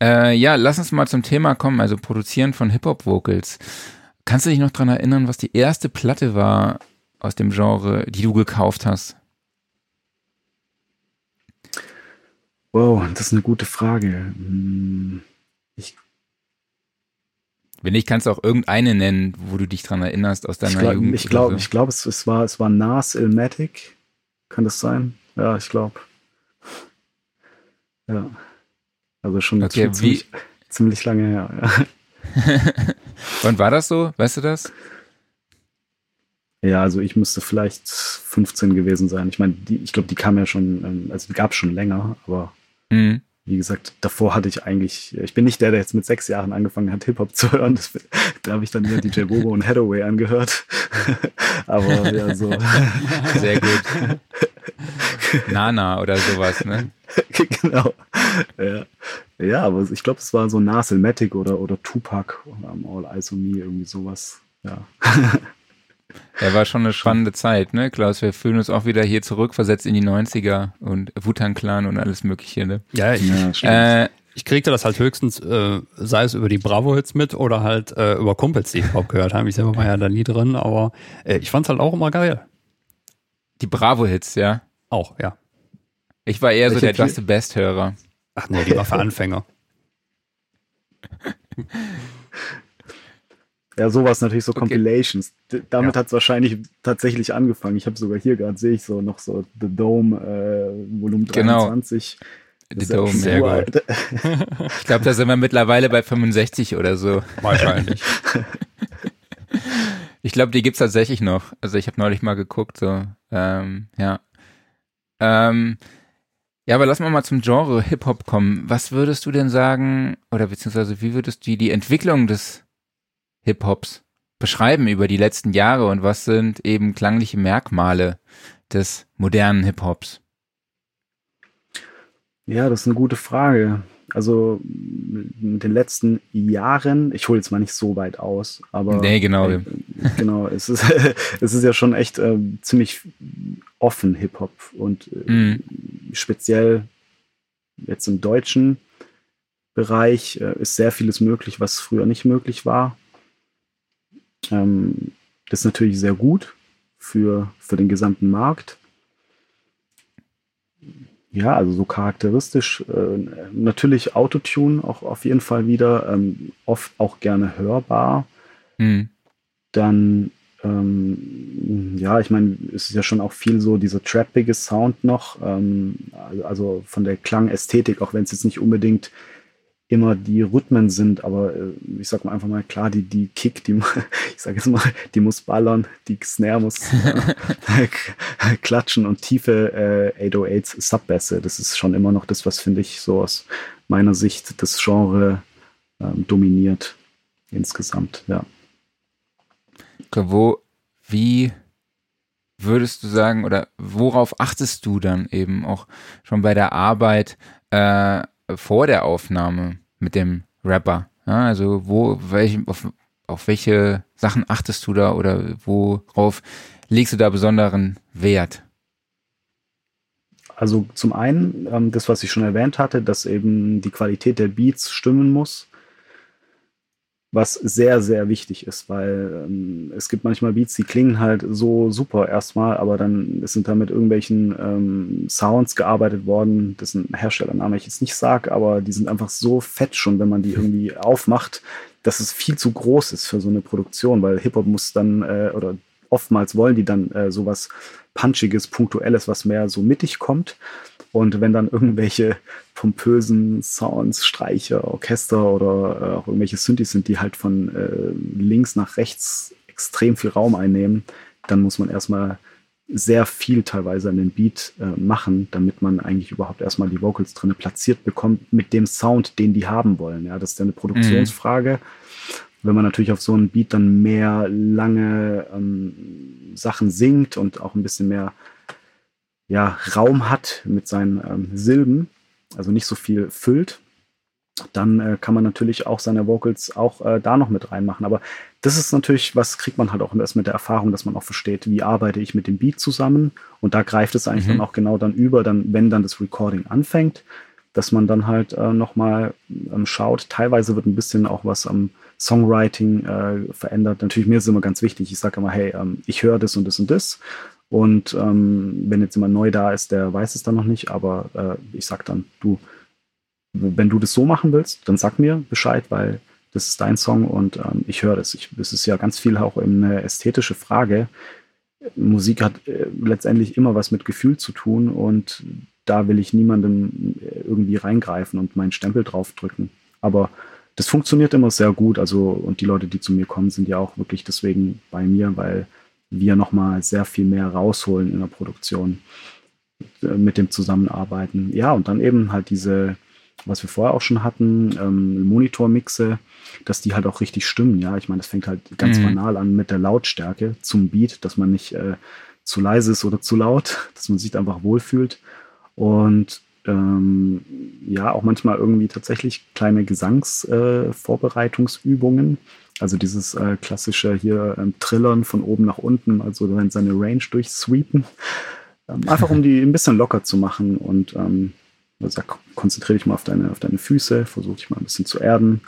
Äh, ja, lass uns mal zum Thema kommen, also Produzieren von Hip-Hop-Vocals. Kannst du dich noch daran erinnern, was die erste Platte war aus dem Genre, die du gekauft hast? Wow, das ist eine gute Frage. Hm, ich wenn nicht, kannst du auch irgendeine nennen, wo du dich dran erinnerst aus deiner ich glaub, Jugend. Ich glaube, so. ich glaube, es, es, war, es war Nas Ilmatic. Kann das sein? Ja, ich glaube. Ja. Also schon, okay, ziemlich, ziemlich, lange her. Ja. [LAUGHS] Wann war das so? Weißt du das? Ja, also ich müsste vielleicht 15 gewesen sein. Ich meine, ich glaube, die kam ja schon, ähm, also die gab es schon länger, aber Mhm. Wie gesagt, davor hatte ich eigentlich, ich bin nicht der, der jetzt mit sechs Jahren angefangen hat, Hip-Hop zu hören. Das, [LAUGHS] da habe ich dann hier DJ Bobo und Hathaway angehört. [LAUGHS] Aber ja, so. [LAUGHS] Sehr gut. Nana oder sowas, ne? genau. Ja, ja aber ich glaube, es war so Naselmatic oder, oder Tupac, um, All Eyes on Me, irgendwie sowas. Ja. Er war schon eine spannende Zeit, ne, Klaus? Wir fühlen uns auch wieder hier zurück, versetzt in die 90er und Wutan Clan und alles Mögliche, ne? Ja, ich, ja, äh, ich kriegte das halt höchstens, äh, sei es über die Bravo-Hits mit oder halt äh, über Kumpels, die ich auch gehört haben. Ich selber war ja da nie drin, aber äh, ich fand's halt auch immer geil. Die Bravo-Hits, ja? Auch, ja. Ich war eher Welche so der Just the Best-Hörer. Ach nee, die war für Anfänger. [LAUGHS] Ja, sowas natürlich so okay. Compilations. Damit ja. hat es wahrscheinlich tatsächlich angefangen. Ich habe sogar hier gerade, sehe ich so noch so The Dome äh, Volumen 23. Genau. The Dome, sehr gut. [LAUGHS] ich glaube, da sind wir mittlerweile bei 65 oder so. Wahrscheinlich. [LAUGHS] Ich glaube, die gibt's tatsächlich noch. Also ich habe neulich mal geguckt, so, ähm, ja. Ähm, ja, aber lass mal mal zum Genre Hip-Hop kommen. Was würdest du denn sagen, oder beziehungsweise wie würdest du die Entwicklung des Hip-Hops beschreiben über die letzten Jahre und was sind eben klangliche Merkmale des modernen Hip-Hops? Ja, das ist eine gute Frage. Also in den letzten Jahren, ich hole jetzt mal nicht so weit aus, aber nee, genau, äh, genau, es ist [LAUGHS] es ist ja schon echt äh, ziemlich offen Hip Hop und äh, mhm. speziell jetzt im deutschen Bereich äh, ist sehr vieles möglich, was früher nicht möglich war. Ähm, das ist natürlich sehr gut für für den gesamten Markt ja, also so charakteristisch. Äh, natürlich Autotune auch auf jeden Fall wieder, ähm, oft auch gerne hörbar. Mhm. Dann, ähm, ja, ich meine, es ist ja schon auch viel so dieser trappige Sound noch, ähm, also von der Klangästhetik, auch wenn es jetzt nicht unbedingt immer die Rhythmen sind, aber äh, ich sag mal einfach mal klar, die, die Kick, die, [LAUGHS] ich sag jetzt mal, die muss ballern, die Snare muss [LAUGHS] äh, [LAUGHS] klatschen und tiefe äh, 808s Subbässe, das ist schon immer noch das, was finde ich so aus meiner Sicht das Genre ähm, dominiert insgesamt, ja. Wo, wie würdest du sagen oder worauf achtest du dann eben auch schon bei der Arbeit äh, vor der Aufnahme mit dem Rapper? Ja, also wo, welch, auf, auf welche Sachen achtest du da oder worauf legst du da besonderen Wert? Also zum einen ähm, das, was ich schon erwähnt hatte, dass eben die Qualität der Beats stimmen muss was sehr, sehr wichtig ist, weil ähm, es gibt manchmal Beats, die klingen halt so super erstmal, aber dann sind da mit irgendwelchen ähm, Sounds gearbeitet worden, ein Herstellername, ich jetzt nicht sage, aber die sind einfach so fett schon, wenn man die [LAUGHS] irgendwie aufmacht, dass es viel zu groß ist für so eine Produktion, weil Hip-Hop muss dann, äh, oder oftmals wollen die dann äh, sowas Punchiges, Punktuelles, was mehr so mittig kommt. Und wenn dann irgendwelche pompösen Sounds, Streicher, Orchester oder äh, auch irgendwelche Synthes sind, die halt von äh, links nach rechts extrem viel Raum einnehmen, dann muss man erstmal sehr viel teilweise an den Beat äh, machen, damit man eigentlich überhaupt erstmal die Vocals drinne platziert bekommt mit dem Sound, den die haben wollen. Ja, das ist ja eine Produktionsfrage. Mhm. Wenn man natürlich auf so einem Beat dann mehr lange ähm, Sachen singt und auch ein bisschen mehr ja, Raum hat mit seinen ähm, Silben, also nicht so viel füllt, dann äh, kann man natürlich auch seine Vocals auch äh, da noch mit reinmachen. Aber das ist natürlich, was kriegt man halt auch erst mit der Erfahrung, dass man auch versteht, wie arbeite ich mit dem Beat zusammen. Und da greift es eigentlich mhm. dann auch genau dann über, dann, wenn dann das Recording anfängt, dass man dann halt äh, nochmal ähm, schaut. Teilweise wird ein bisschen auch was am Songwriting äh, verändert. Natürlich mir ist immer ganz wichtig. Ich sage immer, hey, ähm, ich höre das und das und das. Und ähm, wenn jetzt jemand neu da ist, der weiß es dann noch nicht, aber äh, ich sag dann, du, wenn du das so machen willst, dann sag mir Bescheid, weil das ist dein Song und ähm, ich höre das. Ich, das ist ja ganz viel auch eine ästhetische Frage. Musik hat äh, letztendlich immer was mit Gefühl zu tun und da will ich niemandem äh, irgendwie reingreifen und meinen Stempel draufdrücken. Aber das funktioniert immer sehr gut. Also, und die Leute, die zu mir kommen, sind ja auch wirklich deswegen bei mir, weil wir nochmal sehr viel mehr rausholen in der Produktion äh, mit dem Zusammenarbeiten. Ja, und dann eben halt diese, was wir vorher auch schon hatten, ähm, Monitormixe, dass die halt auch richtig stimmen. Ja, ich meine, das fängt halt ganz mhm. banal an mit der Lautstärke zum Beat, dass man nicht äh, zu leise ist oder zu laut, [LAUGHS] dass man sich einfach wohlfühlt. Und ähm, ja, auch manchmal irgendwie tatsächlich kleine Gesangsvorbereitungsübungen. Äh, also dieses äh, klassische hier ähm, Trillern von oben nach unten, also seine Range durchsweepen. Ähm, einfach um die ein bisschen locker zu machen und ähm, also konzentriere dich mal auf deine, auf deine Füße, versuche dich mal ein bisschen zu erden.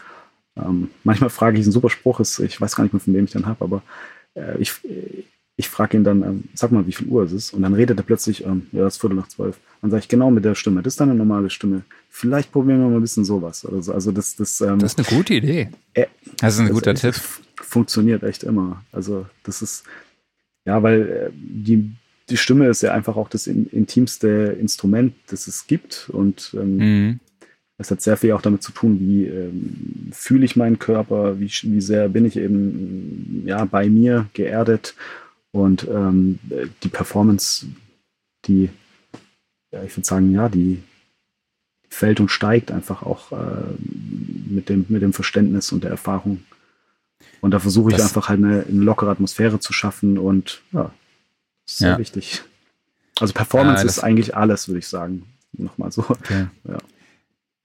Ähm, manchmal frage ich, ein super Spruch ich weiß gar nicht mehr, von wem ich den habe, aber äh, ich, ich frage ihn dann, ähm, sag mal, wie viel Uhr ist es? Und dann redet er plötzlich, ähm, ja, es ist Viertel nach zwölf. Dann sage ich genau mit der Stimme. Das ist deine normale Stimme. Vielleicht probieren wir mal ein bisschen sowas. Also, also das, das, ähm, das ist eine gute Idee. Äh, das ist ein guter Tipp. Funktioniert echt immer. Also das ist, ja, weil äh, die, die Stimme ist ja einfach auch das in, intimste Instrument, das es gibt. Und ähm, mhm. Es hat sehr viel auch damit zu tun, wie ähm, fühle ich meinen Körper, wie, wie sehr bin ich eben ja, bei mir geerdet und ähm, die Performance, die, ja, ich würde sagen, ja, die fällt und steigt einfach auch äh, mit, dem, mit dem Verständnis und der Erfahrung. Und da versuche ich das, einfach halt eine, eine, lockere Atmosphäre zu schaffen und ja, ist sehr ja. wichtig. Also Performance ja, ist eigentlich alles, würde ich sagen. Nochmal so. Okay. [LAUGHS] Ja.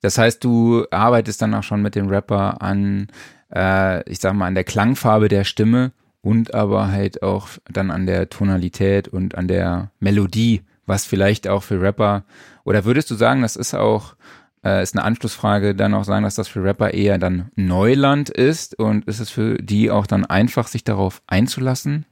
Das heißt, du arbeitest dann auch schon mit dem Rapper an, äh, ich sag mal, an der Klangfarbe der Stimme und aber halt auch dann an der Tonalität und an der Melodie, was vielleicht auch für Rapper, oder würdest du sagen, das ist auch, äh, ist eine Anschlussfrage, dann auch sagen, dass das für Rapper eher dann Neuland ist und ist es für die auch dann einfach, sich darauf einzulassen?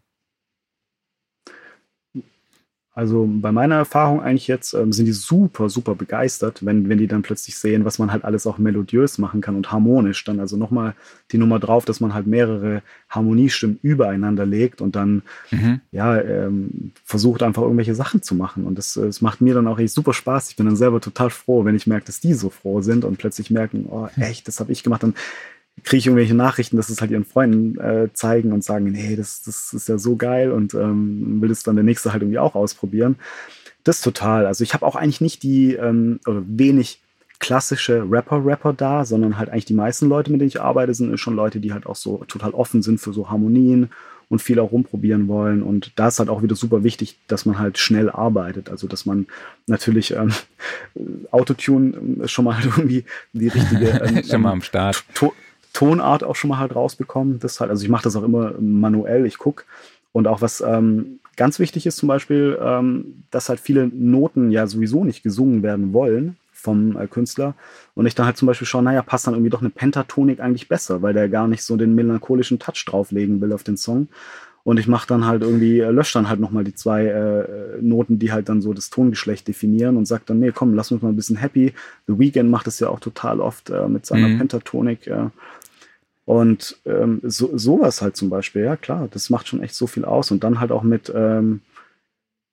Also bei meiner Erfahrung eigentlich jetzt ähm, sind die super, super begeistert, wenn, wenn die dann plötzlich sehen, was man halt alles auch melodiös machen kann und harmonisch. Dann also nochmal die Nummer drauf, dass man halt mehrere Harmoniestimmen übereinander legt und dann mhm. ja ähm, versucht einfach irgendwelche Sachen zu machen. Und das, das macht mir dann auch echt super Spaß. Ich bin dann selber total froh, wenn ich merke, dass die so froh sind und plötzlich merken, oh echt, das habe ich gemacht. Dann kriege ich irgendwelche Nachrichten, dass es halt ihren Freunden äh, zeigen und sagen, hey, das, das ist ja so geil und ähm, will es dann der Nächste halt irgendwie auch ausprobieren. Das total. Also ich habe auch eigentlich nicht die ähm, oder wenig klassische Rapper-Rapper da, sondern halt eigentlich die meisten Leute, mit denen ich arbeite, sind schon Leute, die halt auch so total offen sind für so Harmonien und viel auch rumprobieren wollen. Und da ist halt auch wieder super wichtig, dass man halt schnell arbeitet. Also dass man natürlich ähm, Autotune schon mal [LAUGHS] irgendwie die richtige ähm, schon mal am Start. To Tonart auch schon mal halt rausbekommen. Das halt, also ich mache das auch immer manuell, ich gucke. Und auch was ähm, ganz wichtig ist zum Beispiel, ähm, dass halt viele Noten ja sowieso nicht gesungen werden wollen vom äh, Künstler. Und ich dann halt zum Beispiel schaue, naja, passt dann irgendwie doch eine Pentatonik eigentlich besser, weil der gar nicht so den melancholischen Touch drauflegen will auf den Song. Und ich mache dann halt irgendwie, äh, lösche dann halt nochmal die zwei äh, Noten, die halt dann so das Tongeschlecht definieren und sag dann, nee, komm, lass uns mal ein bisschen happy. The Weeknd macht das ja auch total oft äh, mit seiner mhm. Pentatonik. Äh, und ähm, so, sowas halt zum Beispiel, ja klar, das macht schon echt so viel aus. Und dann halt auch mit ähm,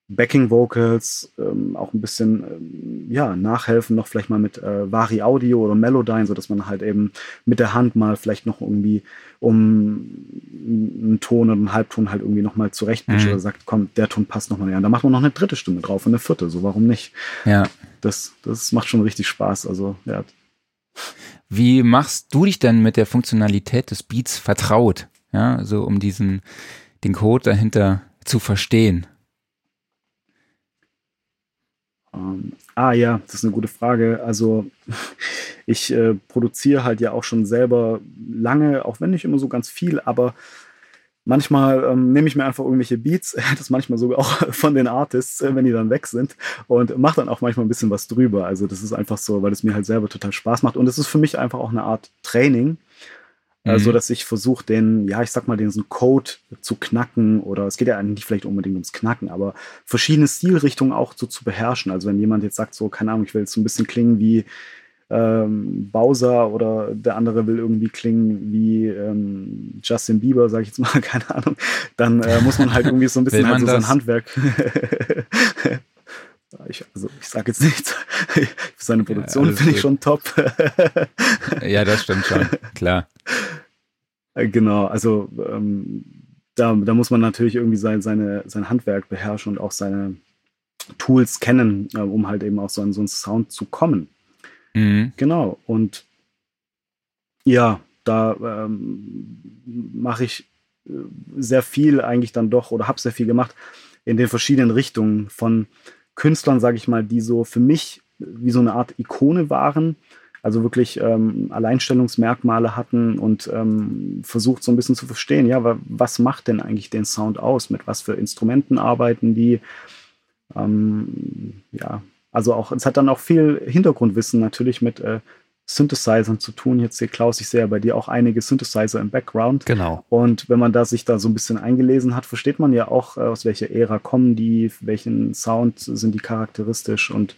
Backing Vocals, ähm, auch ein bisschen ähm, ja, nachhelfen, noch vielleicht mal mit äh, Vari Audio oder Melodyne, sodass man halt eben mit der Hand mal vielleicht noch irgendwie um einen Ton oder einen Halbton halt irgendwie nochmal zurechtpischt mhm. oder sagt, komm, der Ton passt nochmal an. Da macht man noch eine dritte Stimme drauf und eine vierte, so warum nicht? Ja. Das, das macht schon richtig Spaß. Also, ja, wie machst du dich denn mit der Funktionalität des Beats vertraut? Ja, so um diesen, den Code dahinter zu verstehen. Um, ähm, ah ja, das ist eine gute Frage. Also [LAUGHS] ich äh, produziere halt ja auch schon selber lange, auch wenn nicht immer so ganz viel, aber Manchmal ähm, nehme ich mir einfach irgendwelche Beats, [LAUGHS] das manchmal sogar auch von den Artists, äh, wenn die dann weg sind und mache dann auch manchmal ein bisschen was drüber. Also das ist einfach so, weil es mir halt selber total Spaß macht und es ist für mich einfach auch eine Art Training, äh, mhm. äh, so dass ich versuche, den, ja, ich sag mal, den so Code zu knacken oder es geht ja eigentlich nicht vielleicht unbedingt ums Knacken, aber verschiedene Stilrichtungen auch so zu beherrschen. Also wenn jemand jetzt sagt so, keine Ahnung, ich will jetzt so ein bisschen klingen wie ähm, Bowser oder der andere will irgendwie klingen wie ähm, Justin Bieber, sage ich jetzt mal, [LAUGHS] keine Ahnung, dann äh, muss man halt irgendwie so ein bisschen halt so sein Handwerk. [LAUGHS] ich, also ich sage jetzt nichts. [LAUGHS] Seine Produktion ja, finde ich schon top. ja, das stimmt schon, klar. Äh, genau, also ähm, da, da muss man natürlich irgendwie sein, seine, sein Handwerk beherrschen und auch seine Tools kennen, äh, um halt eben auch so an so einen Sound zu kommen. Mhm. Genau. Und ja, da ähm, mache ich äh, sehr viel eigentlich dann doch oder habe sehr viel gemacht in den verschiedenen Richtungen von Künstlern, sage ich mal, die so für mich wie so eine Art Ikone waren, also wirklich ähm, Alleinstellungsmerkmale hatten und ähm, versucht so ein bisschen zu verstehen, ja, was macht denn eigentlich den Sound aus, mit was für Instrumenten arbeiten die, ähm, ja, also auch, es hat dann auch viel Hintergrundwissen natürlich mit äh, Synthesizern zu tun. Jetzt hier, Klaus, ich sehe ja bei dir auch einige Synthesizer im Background. Genau. Und wenn man da sich da so ein bisschen eingelesen hat, versteht man ja auch, äh, aus welcher Ära kommen die, welchen Sound sind die charakteristisch und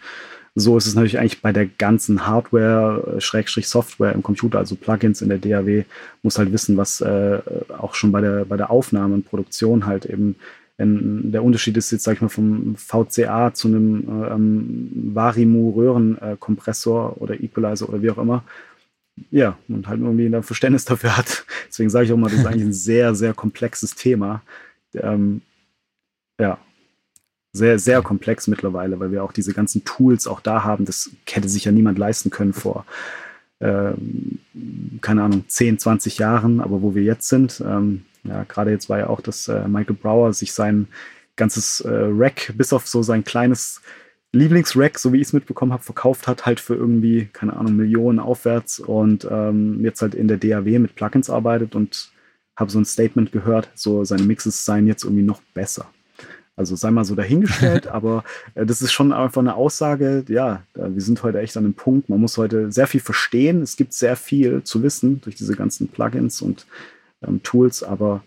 so ist es natürlich eigentlich bei der ganzen Hardware, äh, Schrägstrich Software im Computer, also Plugins in der DAW, muss halt wissen, was äh, auch schon bei der, bei der Aufnahme und Produktion halt eben in, der Unterschied ist jetzt, sag ich mal, vom VCA zu einem ähm, Varimu-Röhrenkompressor oder Equalizer oder wie auch immer. Ja, und halt irgendwie ein Verständnis dafür hat. [LAUGHS] Deswegen sage ich auch mal, das ist eigentlich ein sehr, sehr komplexes Thema. Ähm, ja, sehr, sehr komplex mittlerweile, weil wir auch diese ganzen Tools auch da haben. Das hätte sich ja niemand leisten können vor, ähm, keine Ahnung, 10, 20 Jahren, aber wo wir jetzt sind. Ähm, ja, gerade jetzt war ja auch, dass äh, Michael Brower sich sein ganzes äh, Rack, bis auf so sein kleines Lieblingsrack, so wie ich es mitbekommen habe, verkauft hat, halt für irgendwie, keine Ahnung, Millionen aufwärts und ähm, jetzt halt in der DAW mit Plugins arbeitet und habe so ein Statement gehört, so seine Mixes seien jetzt irgendwie noch besser. Also sei mal so dahingestellt, [LAUGHS] aber äh, das ist schon einfach eine Aussage, ja, wir sind heute echt an einem Punkt, man muss heute sehr viel verstehen, es gibt sehr viel zu wissen durch diese ganzen Plugins und ähm, Tools, aber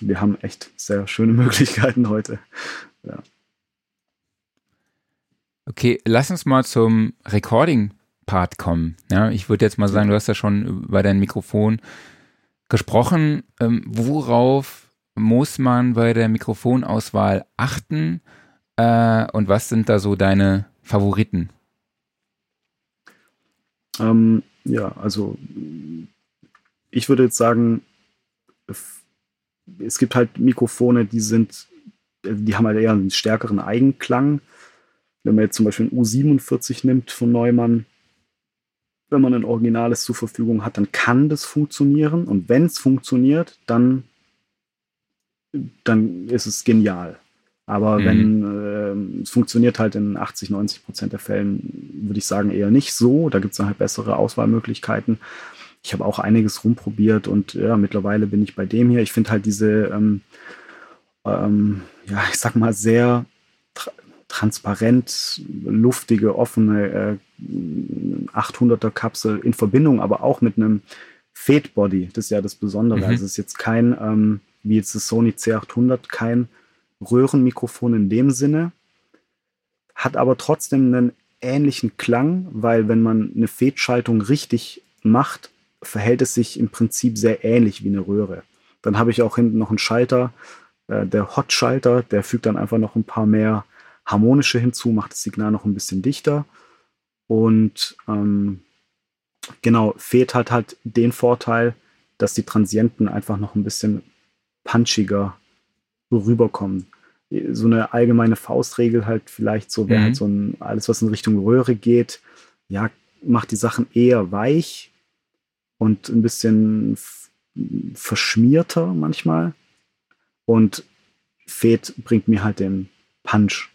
wir haben echt sehr schöne [LAUGHS] Möglichkeiten heute. Ja. Okay, lass uns mal zum Recording-Part kommen. Ja, ich würde jetzt mal sagen, du hast ja schon bei deinem Mikrofon gesprochen. Ähm, worauf muss man bei der Mikrofonauswahl achten? Äh, und was sind da so deine Favoriten? Ähm, ja, also ich würde jetzt sagen, es gibt halt Mikrofone, die sind, die haben halt eher einen stärkeren Eigenklang. Wenn man jetzt zum Beispiel ein U47 nimmt von Neumann, wenn man ein Originales zur Verfügung hat, dann kann das funktionieren. Und wenn es funktioniert, dann dann ist es genial. Aber mhm. wenn äh, es funktioniert halt in 80, 90 Prozent der Fällen, würde ich sagen, eher nicht so. Da gibt es dann halt bessere Auswahlmöglichkeiten. Ich habe auch einiges rumprobiert und ja, mittlerweile bin ich bei dem hier. Ich finde halt diese, ähm, ähm, ja, ich sag mal, sehr tra transparent, luftige, offene äh, 800er Kapsel in Verbindung, aber auch mit einem Fade Body. Das ist ja das Besondere. Mhm. Also es ist jetzt kein ähm, wie jetzt das Sony C800 kein Röhrenmikrofon in dem Sinne, hat aber trotzdem einen ähnlichen Klang, weil wenn man eine Fedschaltung richtig macht, verhält es sich im Prinzip sehr ähnlich wie eine Röhre. Dann habe ich auch hinten noch einen Schalter, äh, der Hot-Schalter, der fügt dann einfach noch ein paar mehr harmonische hinzu, macht das Signal noch ein bisschen dichter. Und ähm, genau, Fed hat halt den Vorteil, dass die Transienten einfach noch ein bisschen punchiger rüberkommen. So eine allgemeine Faustregel halt vielleicht so, wäre halt mhm. halt so ein, alles, was in Richtung Röhre geht, ja, macht die Sachen eher weich und ein bisschen verschmierter manchmal. Und Fed bringt mir halt den Punch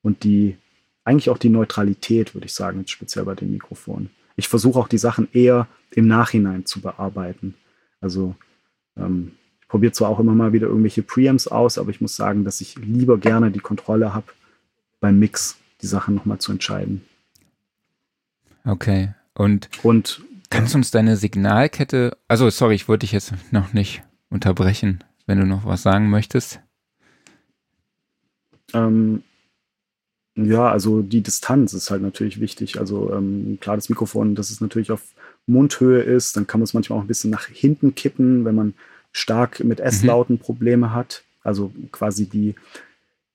und die, eigentlich auch die Neutralität, würde ich sagen, speziell bei dem Mikrofon. Ich versuche auch die Sachen eher im Nachhinein zu bearbeiten. Also ähm, ich probiere zwar auch immer mal wieder irgendwelche Preamps aus, aber ich muss sagen, dass ich lieber gerne die Kontrolle habe, beim Mix die Sachen nochmal zu entscheiden. Okay. Und, Und kannst du uns deine Signalkette, also sorry, ich wollte dich jetzt noch nicht unterbrechen, wenn du noch was sagen möchtest. Ähm, ja, also die Distanz ist halt natürlich wichtig. Also ähm, klar, das Mikrofon, dass es natürlich auf Mundhöhe ist, dann kann man es manchmal auch ein bisschen nach hinten kippen, wenn man stark mit S-Lauten mhm. Probleme hat. Also quasi die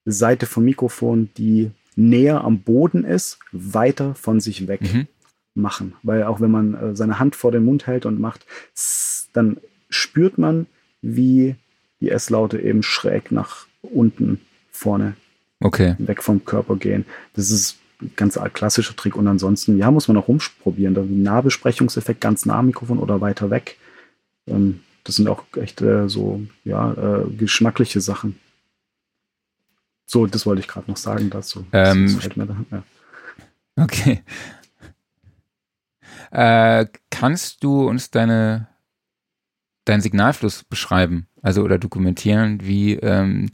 Seite vom Mikrofon, die näher am Boden ist, weiter von sich weg mhm. Machen. Weil auch wenn man äh, seine Hand vor den Mund hält und macht, dann spürt man, wie die S-Laute eben schräg nach unten vorne okay. weg vom Körper gehen. Das ist ein ganz klassischer Trick. Und ansonsten, ja, muss man auch rumprobieren. Da Nahbesprechungseffekt ganz nah am Mikrofon oder weiter weg. Ähm, das sind auch echt äh, so, ja, äh, geschmackliche Sachen. So, das wollte ich gerade noch sagen dazu. Ähm, da, ja. Okay. Äh, kannst du uns deine deinen Signalfluss beschreiben, also oder dokumentieren, wie ähm,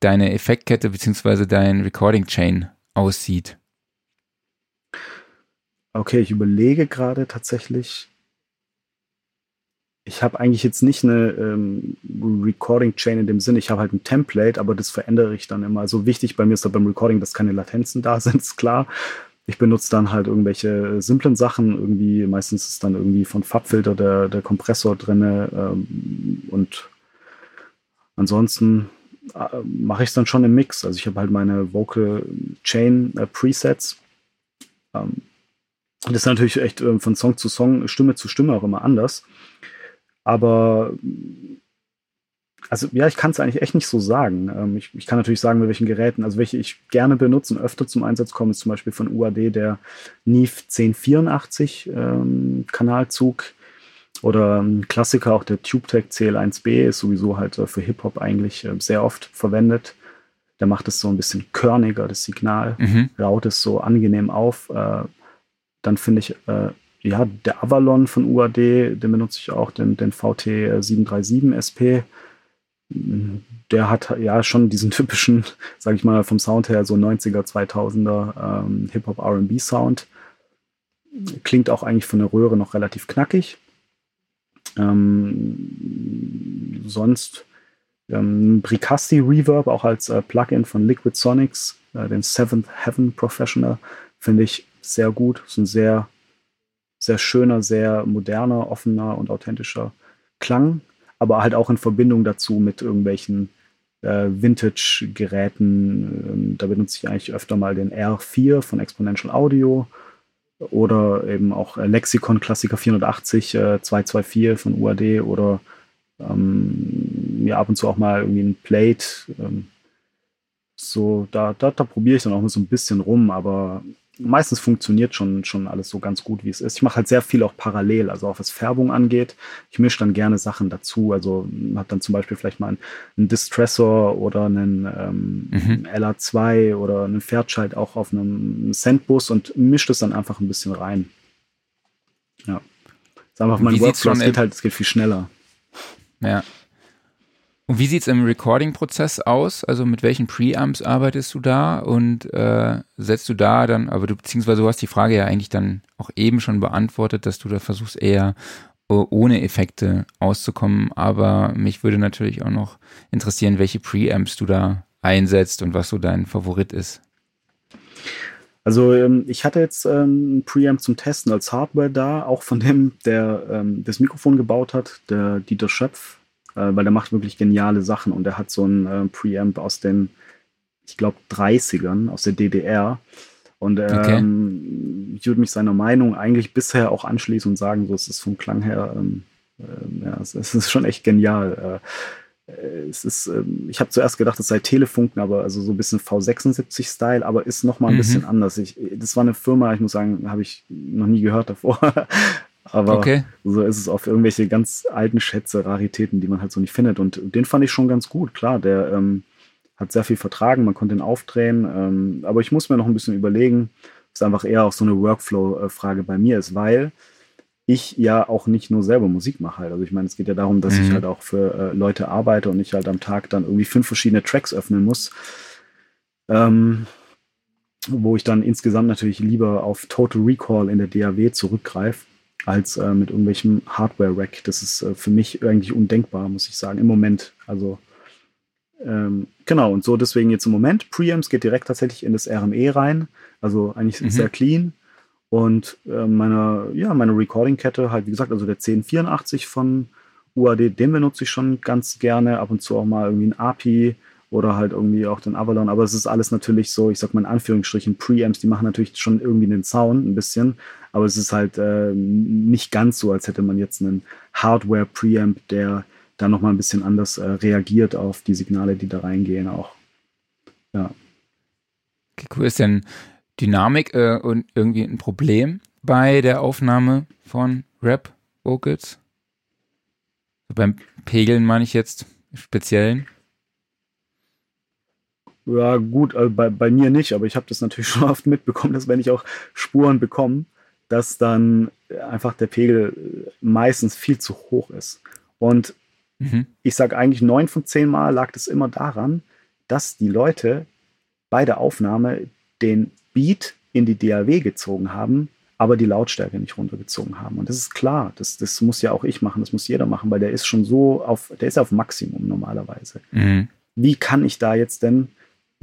deine Effektkette bzw. dein Recording Chain aussieht? Okay, ich überlege gerade tatsächlich, ich habe eigentlich jetzt nicht eine ähm, Recording-Chain in dem Sinne, ich habe halt ein Template, aber das verändere ich dann immer. Also wichtig bei mir ist da beim Recording, dass keine Latenzen da [LAUGHS] sind, ist klar. Ich benutze dann halt irgendwelche simplen Sachen, irgendwie, meistens ist dann irgendwie von Farbfilter der, der Kompressor drin ähm, und ansonsten äh, mache ich es dann schon im Mix. Also ich habe halt meine Vocal Chain äh, Presets. Ähm, das ist natürlich echt äh, von Song zu Song, Stimme zu Stimme auch immer anders. Aber also ja, ich kann es eigentlich echt nicht so sagen. Ähm, ich, ich, kann natürlich sagen, mit welchen Geräten, also welche ich gerne benutze und öfter zum Einsatz komme, ist zum Beispiel von UAD der NIF 1084 ähm, Kanalzug oder ein Klassiker, auch der TubeTech CL1B ist sowieso halt äh, für Hip-Hop eigentlich äh, sehr oft verwendet. Der macht es so ein bisschen körniger, das Signal, mhm. raut es so angenehm auf. Äh, dann finde ich, äh, ja, der Avalon von UAD, den benutze ich auch, den, den VT 737 SP der hat ja schon diesen typischen, [LAUGHS] sag ich mal, vom Sound her so 90er, 2000er ähm, Hip-Hop RB Sound. Klingt auch eigentlich von der Röhre noch relativ knackig. Ähm, sonst ähm, Bricasti Reverb, auch als äh, Plugin von Liquid Sonics, äh, den Seventh Heaven Professional, finde ich sehr gut. Ist ein sehr, sehr schöner, sehr moderner, offener und authentischer Klang aber halt auch in Verbindung dazu mit irgendwelchen äh, Vintage-Geräten. Ähm, da benutze ich eigentlich öfter mal den R4 von Exponential Audio oder eben auch äh, Lexikon Klassiker 480 äh, 224 von UAD oder ähm, ja, ab und zu auch mal irgendwie ein Plate. Ähm, so, da, da, da probiere ich dann auch mal so ein bisschen rum, aber meistens funktioniert schon, schon alles so ganz gut, wie es ist. Ich mache halt sehr viel auch parallel, also auch was Färbung angeht. Ich mische dann gerne Sachen dazu. Also habe dann zum Beispiel vielleicht mal einen, einen Distressor oder einen ähm, mhm. LA2 oder einen Fairchild auch auf einem Sendbus und mische das dann einfach ein bisschen rein. Ja. Das ist einfach mein Workflow, es geht halt, es geht viel schneller. Ja. Und wie sieht es im Recording-Prozess aus? Also mit welchen Preamps arbeitest du da und äh, setzt du da dann, aber du beziehungsweise du hast die Frage ja eigentlich dann auch eben schon beantwortet, dass du da versuchst eher uh, ohne Effekte auszukommen. Aber mich würde natürlich auch noch interessieren, welche Preamps du da einsetzt und was so dein Favorit ist. Also ähm, ich hatte jetzt ähm, Preamp zum Testen als Hardware da, auch von dem, der ähm, das Mikrofon gebaut hat, der Dieter Schöpf äh, weil der macht wirklich geniale Sachen und er hat so ein äh, Preamp aus den, ich glaube, 30ern, aus der DDR. Und ähm, okay. ich würde mich seiner Meinung eigentlich bisher auch anschließen und sagen, so es ist vom Klang her, ähm, äh, ja, es, es, ist schon echt genial. Äh, äh es ist, ähm, ich habe zuerst gedacht, es sei Telefunken, aber also so ein bisschen V76-Style, aber ist noch mal ein mhm. bisschen anders. Ich, das war eine Firma, ich muss sagen, habe ich noch nie gehört davor. [LAUGHS] Aber okay. so ist es auf irgendwelche ganz alten Schätze, Raritäten, die man halt so nicht findet. Und den fand ich schon ganz gut. Klar, der ähm, hat sehr viel vertragen, man konnte ihn aufdrehen. Ähm, aber ich muss mir noch ein bisschen überlegen, was einfach eher auch so eine Workflow-Frage bei mir ist, weil ich ja auch nicht nur selber Musik mache halt. Also ich meine, es geht ja darum, dass mhm. ich halt auch für äh, Leute arbeite und ich halt am Tag dann irgendwie fünf verschiedene Tracks öffnen muss. Ähm, wo ich dann insgesamt natürlich lieber auf Total Recall in der DAW zurückgreife als äh, mit irgendwelchem Hardware-Rack. Das ist äh, für mich eigentlich undenkbar, muss ich sagen, im Moment. Also ähm, genau, und so deswegen jetzt im Moment. Preamps geht direkt tatsächlich in das RME rein, also eigentlich mhm. sehr clean. Und äh, meine, ja, meine Recording-Kette, halt wie gesagt, also der 1084 von UAD, den benutze ich schon ganz gerne. Ab und zu auch mal irgendwie ein API oder halt irgendwie auch den Avalon. Aber es ist alles natürlich so, ich sag mal in Anführungsstrichen, Preamps, die machen natürlich schon irgendwie den Sound ein bisschen. Aber es ist halt äh, nicht ganz so, als hätte man jetzt einen Hardware-Preamp, der da nochmal ein bisschen anders äh, reagiert auf die Signale, die da reingehen auch. Ja. Okay, cool. Ist denn Dynamik äh, und irgendwie ein Problem bei der Aufnahme von Rap-Vocals? Beim Pegeln meine ich jetzt speziellen. Ja, gut, also bei, bei mir nicht, aber ich habe das natürlich [LAUGHS] schon oft mitbekommen, dass wenn ich auch Spuren bekomme, dass dann einfach der Pegel meistens viel zu hoch ist. Und mhm. ich sage eigentlich, neun von zehn Mal lag das immer daran, dass die Leute bei der Aufnahme den Beat in die DAW gezogen haben, aber die Lautstärke nicht runtergezogen haben. Und das ist klar, das, das muss ja auch ich machen, das muss jeder machen, weil der ist schon so auf, der ist auf Maximum normalerweise. Mhm. Wie kann ich da jetzt denn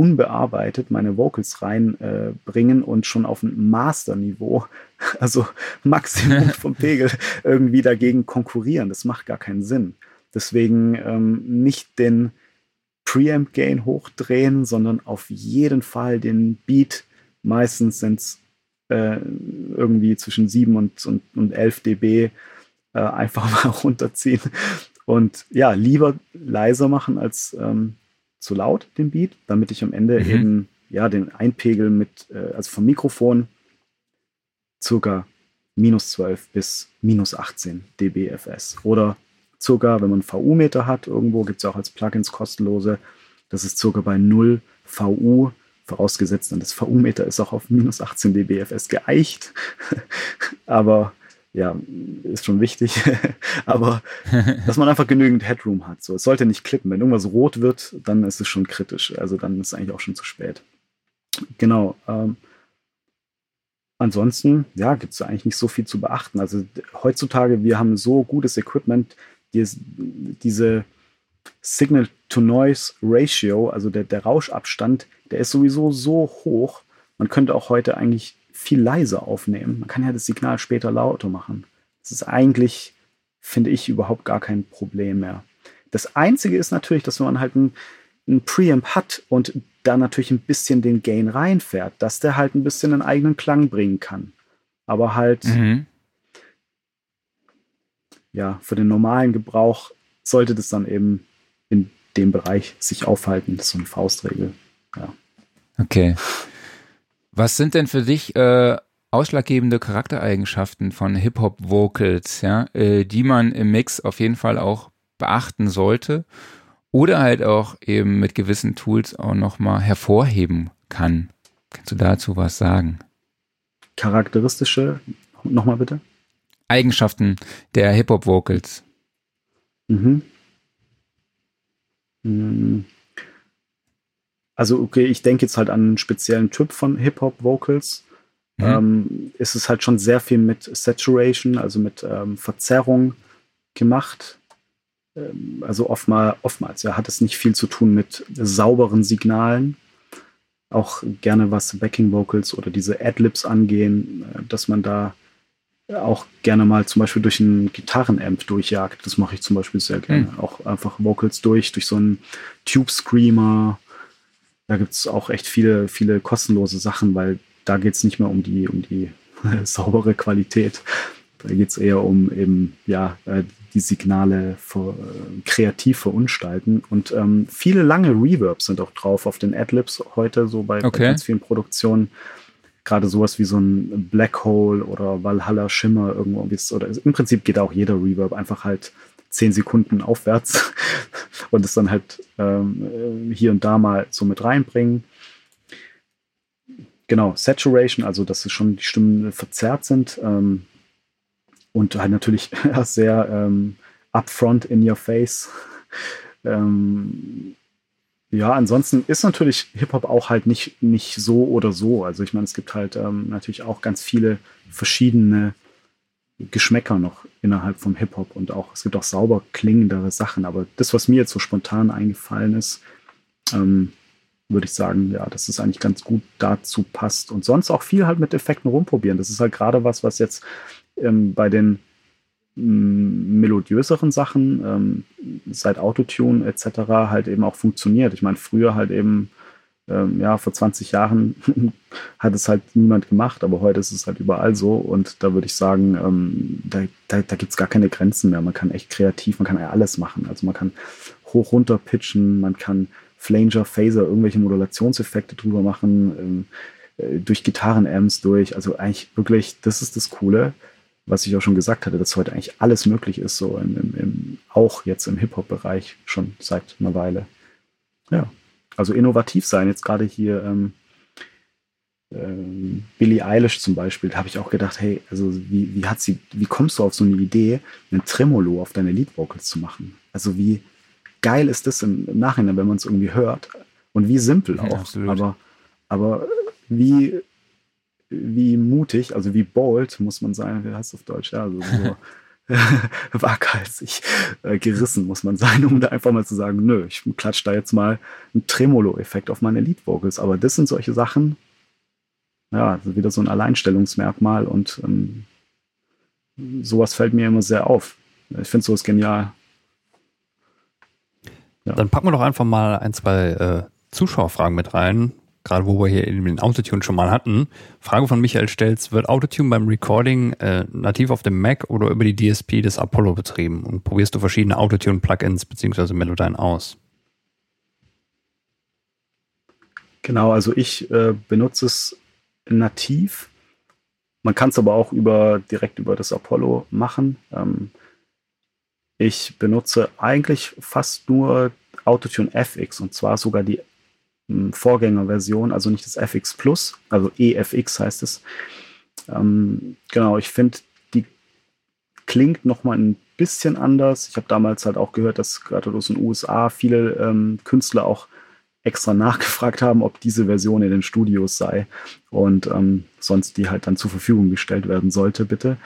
unbearbeitet meine Vocals reinbringen äh, und schon auf ein Masterniveau, [LAUGHS] also Maximum [LAUGHS] vom Pegel, irgendwie dagegen konkurrieren. Das macht gar keinen Sinn. Deswegen ähm, nicht den, Preamp Gain hochdrehen, sondern auf jeden Fall den Beat, meistens sind es äh, irgendwie zwischen 7 und, und, und 11 dB, äh, einfach [LAUGHS] mal runterziehen. Und ja, lieber leiser machen als ähm, zu laut, den Beat, damit ich am Ende mhm. eben ja den Einpegel mit, äh, also vom Mikrofon circa minus 12 bis minus 18 dBFS. Oder circa, wenn man VU-Meter hat, irgendwo gibt es auch als Plugins kostenlose, das ist circa bei 0 VU, vorausgesetzt, und das VU-Meter ist auch auf minus 18 dBFS geeicht. [LAUGHS] Aber ja, ist schon wichtig. [LAUGHS] Aber [LAUGHS] dass man einfach genügend Headroom hat. So, es sollte nicht klippen. Wenn irgendwas rot wird, dann ist es schon kritisch. Also dann ist es eigentlich auch schon zu spät. Genau. Ähm, ansonsten, ja, gibt es eigentlich nicht so viel zu beachten. Also heutzutage, wir haben so gutes Equipment, die, diese Signal-to-Noise-Ratio, also der, der Rauschabstand, der ist sowieso so hoch. Man könnte auch heute eigentlich viel leiser aufnehmen. Man kann ja das Signal später lauter machen. Das ist eigentlich, finde ich, überhaupt gar kein Problem mehr. Das Einzige ist natürlich, dass wenn man halt ein, ein Preamp hat und da natürlich ein bisschen den Gain reinfährt, dass der halt ein bisschen einen eigenen Klang bringen kann. Aber halt, mhm. ja, für den normalen Gebrauch sollte das dann eben in dem Bereich sich aufhalten. Das ist so eine Faustregel. Ja. Okay. Was sind denn für dich äh, ausschlaggebende Charaktereigenschaften von Hip-Hop-Vocals, ja, äh, die man im Mix auf jeden Fall auch beachten sollte oder halt auch eben mit gewissen Tools auch nochmal hervorheben kann? Kannst du dazu was sagen? Charakteristische, nochmal bitte? Eigenschaften der Hip-Hop-Vocals. Mhm. mhm. Also, okay, ich denke jetzt halt an einen speziellen Typ von Hip-Hop-Vocals. Mhm. Ähm, ist es halt schon sehr viel mit Saturation, also mit ähm, Verzerrung gemacht. Ähm, also oftmal, oftmals, ja, hat es nicht viel zu tun mit sauberen Signalen. Auch gerne was Backing Vocals oder diese Adlibs angehen, äh, dass man da auch gerne mal zum Beispiel durch einen Gitarrenamp durchjagt. Das mache ich zum Beispiel sehr gerne. Mhm. Auch einfach Vocals durch, durch so einen Tube Screamer da gibt es auch echt viele, viele kostenlose Sachen, weil da geht es nicht mehr um die, um die [LAUGHS] saubere Qualität. Da geht es eher um eben, ja, äh, die Signale für, äh, kreativ verunstalten. Und ähm, viele lange Reverbs sind auch drauf auf den Adlibs heute, so bei, okay. bei ganz vielen Produktionen. Gerade sowas wie so ein Black Hole oder Valhalla Schimmer irgendwo. Oder im Prinzip geht auch jeder Reverb einfach halt zehn Sekunden aufwärts [LAUGHS] und es dann halt ähm, hier und da mal so mit reinbringen. Genau, Saturation, also dass es schon die Stimmen verzerrt sind ähm, und halt natürlich [LAUGHS] sehr ähm, upfront in your face. [LAUGHS] ähm, ja, ansonsten ist natürlich Hip-Hop auch halt nicht, nicht so oder so. Also ich meine, es gibt halt ähm, natürlich auch ganz viele verschiedene Geschmäcker noch innerhalb vom Hip-Hop und auch, es gibt auch sauber klingendere Sachen, aber das, was mir jetzt so spontan eingefallen ist, ähm, würde ich sagen, ja, dass es eigentlich ganz gut dazu passt. Und sonst auch viel halt mit Effekten rumprobieren. Das ist halt gerade was, was jetzt ähm, bei den mm, melodiöseren Sachen, ähm, seit Autotune etc. halt eben auch funktioniert. Ich meine, früher halt eben ähm, ja, vor 20 Jahren [LAUGHS] hat es halt niemand gemacht, aber heute ist es halt überall so und da würde ich sagen, ähm, da, da, da gibt es gar keine Grenzen mehr. Man kann echt kreativ, man kann ja alles machen. Also man kann hoch runter pitchen, man kann Flanger, Phaser, irgendwelche Modulationseffekte drüber machen, ähm, äh, durch Gitarrenamps durch. Also eigentlich wirklich, das ist das Coole, was ich auch schon gesagt hatte, dass heute eigentlich alles möglich ist, so im, im, im auch jetzt im Hip-Hop-Bereich schon seit einer Weile. Ja also innovativ sein. Jetzt gerade hier ähm, ähm, Billie Eilish zum Beispiel, da habe ich auch gedacht, hey, also wie, wie hat sie, wie kommst du auf so eine Idee, einen Tremolo auf deine Lead Vocals zu machen? Also wie geil ist das im, im Nachhinein, wenn man es irgendwie hört? Und wie simpel auch. Ja, aber, aber wie, wie mutig, also wie bold muss man sein, wie heißt es auf Deutsch? Ja, also so [LAUGHS] [LAUGHS] waghalsig äh, gerissen, muss man sein, um da einfach mal zu sagen, nö, ich klatsche da jetzt mal einen Tremolo-Effekt auf meine Lead-Vocals. Aber das sind solche Sachen, ja, wieder so ein Alleinstellungsmerkmal und ähm, sowas fällt mir immer sehr auf. Ich finde sowas genial. Ja. Dann packen wir doch einfach mal ein, zwei äh, Zuschauerfragen mit rein, gerade wo wir hier eben den Autotune schon mal hatten. Frage von Michael Stelz, wird Autotune beim Recording äh, nativ auf dem Mac oder über die DSP des Apollo betrieben? Und probierst du verschiedene Autotune-Plugins bzw. Melodyne aus? Genau, also ich äh, benutze es nativ. Man kann es aber auch über, direkt über das Apollo machen. Ähm, ich benutze eigentlich fast nur Autotune FX und zwar sogar die Vorgängerversion, also nicht das FX Plus, also EFX heißt es. Ähm, genau, ich finde, die klingt nochmal ein bisschen anders. Ich habe damals halt auch gehört, dass gerade aus den USA viele ähm, Künstler auch extra nachgefragt haben, ob diese Version in den Studios sei und ähm, sonst die halt dann zur Verfügung gestellt werden sollte, bitte.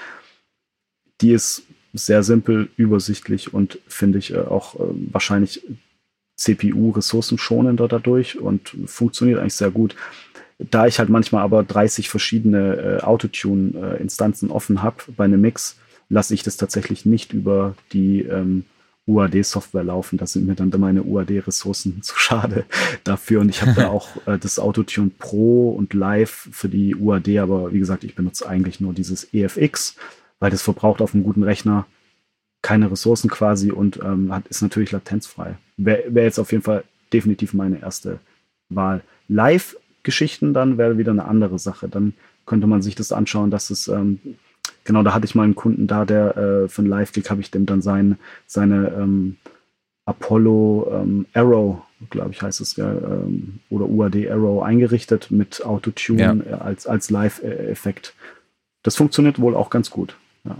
Die ist sehr simpel, übersichtlich und finde ich äh, auch äh, wahrscheinlich CPU-ressourcenschonender dadurch und funktioniert eigentlich sehr gut. Da ich halt manchmal aber 30 verschiedene äh, Autotune-Instanzen offen habe bei einem Mix, lasse ich das tatsächlich nicht über die ähm, UAD-Software laufen. Da sind mir dann meine UAD-Ressourcen [LAUGHS] zu schade dafür. Und ich habe da [LAUGHS] auch äh, das Autotune Pro und Live für die UAD, aber wie gesagt, ich benutze eigentlich nur dieses EFX, weil das verbraucht auf einem guten Rechner keine Ressourcen quasi und ähm, hat, ist natürlich latenzfrei. Wäre wär jetzt auf jeden Fall definitiv meine erste Wahl. Live-Geschichten dann wäre wieder eine andere Sache. Dann könnte man sich das anschauen, dass es ähm, genau, da hatte ich mal einen Kunden da, der äh, für einen Live-Gig habe ich dem dann sein, seine ähm, Apollo ähm, Arrow, glaube ich, heißt es, ähm, oder UAD Arrow eingerichtet mit Autotune ja. Äh, als, als Live-Effekt. Das funktioniert wohl auch ganz gut. Ja.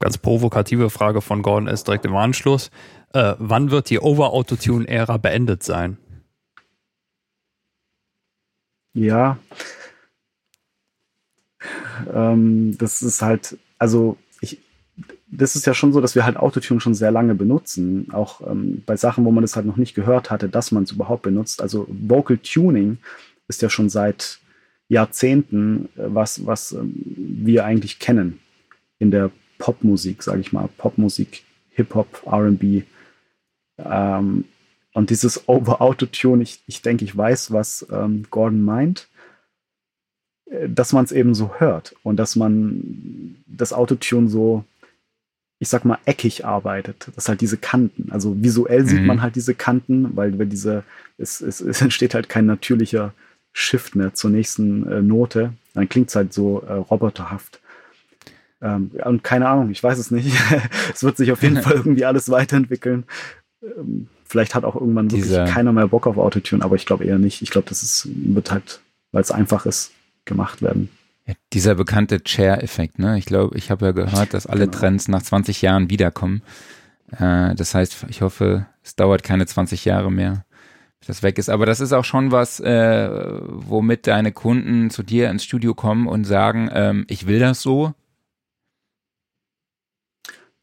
Ganz provokative Frage von Gordon ist direkt im Anschluss. Äh, wann wird die Over-Autotune-Ära beendet sein? Ja, ähm, das ist halt, also ich, das ist ja schon so, dass wir halt Autotune schon sehr lange benutzen. Auch ähm, bei Sachen, wo man das halt noch nicht gehört hatte, dass man es überhaupt benutzt. Also Vocal Tuning ist ja schon seit Jahrzehnten äh, was, was ähm, wir eigentlich kennen in der Popmusik, sage ich mal. Popmusik, Hip-Hop, RB. Ähm, und dieses Over-Autotune, ich, ich denke, ich weiß, was ähm, Gordon meint dass man es eben so hört und dass man das Autotune so, ich sag mal, eckig arbeitet. Das halt diese Kanten. Also visuell sieht mhm. man halt diese Kanten, weil, weil diese, es, es, es, entsteht halt kein natürlicher Shift mehr zur nächsten äh, Note. Dann klingt es halt so äh, roboterhaft. Ähm, und keine Ahnung, ich weiß es nicht. [LAUGHS] es wird sich auf jeden [LAUGHS] Fall irgendwie alles weiterentwickeln. Ähm, vielleicht hat auch irgendwann wirklich keiner mehr Bock auf Autotune, aber ich glaube eher nicht. Ich glaube, das ist, wird halt, weil es einfach ist, gemacht werden. Ja, dieser bekannte Chair-Effekt, ne? Ich glaube, ich habe ja gehört, dass alle genau. Trends nach 20 Jahren wiederkommen. Äh, das heißt, ich hoffe, es dauert keine 20 Jahre mehr, bis das weg ist. Aber das ist auch schon was, äh, womit deine Kunden zu dir ins Studio kommen und sagen, ähm, ich will das so.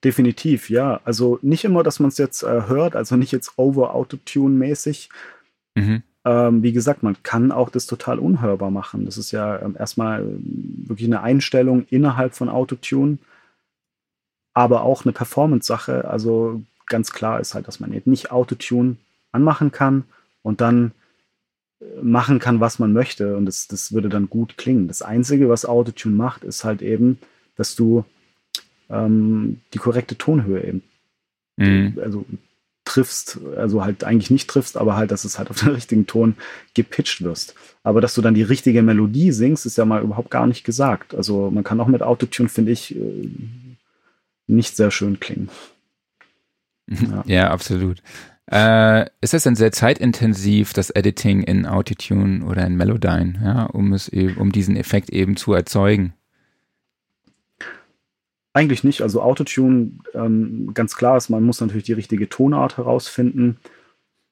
Definitiv, ja. Also nicht immer, dass man es jetzt äh, hört, also nicht jetzt over-Autotune-mäßig. Mhm. Ähm, wie gesagt, man kann auch das total unhörbar machen. Das ist ja ähm, erstmal ähm, wirklich eine Einstellung innerhalb von Autotune, aber auch eine Performance-Sache. Also ganz klar ist halt, dass man jetzt nicht Autotune anmachen kann und dann äh, machen kann, was man möchte. Und das, das würde dann gut klingen. Das Einzige, was Autotune macht, ist halt eben, dass du ähm, die korrekte Tonhöhe eben, mhm. also triffst, also halt eigentlich nicht triffst, aber halt, dass es halt auf den [LAUGHS] richtigen Ton gepitcht wirst. Aber dass du dann die richtige Melodie singst, ist ja mal überhaupt gar nicht gesagt. Also man kann auch mit Autotune, finde ich, äh, nicht sehr schön klingen. [LAUGHS] Ja, ja absolut. Äh, ist es denn sehr zeitintensiv, das Editing in Autotune oder in Melodyne, ja, um es eben, um diesen Effekt eben zu erzeugen? Eigentlich nicht. Also Autotune, ähm, ganz klar ist, man muss natürlich die richtige Tonart herausfinden.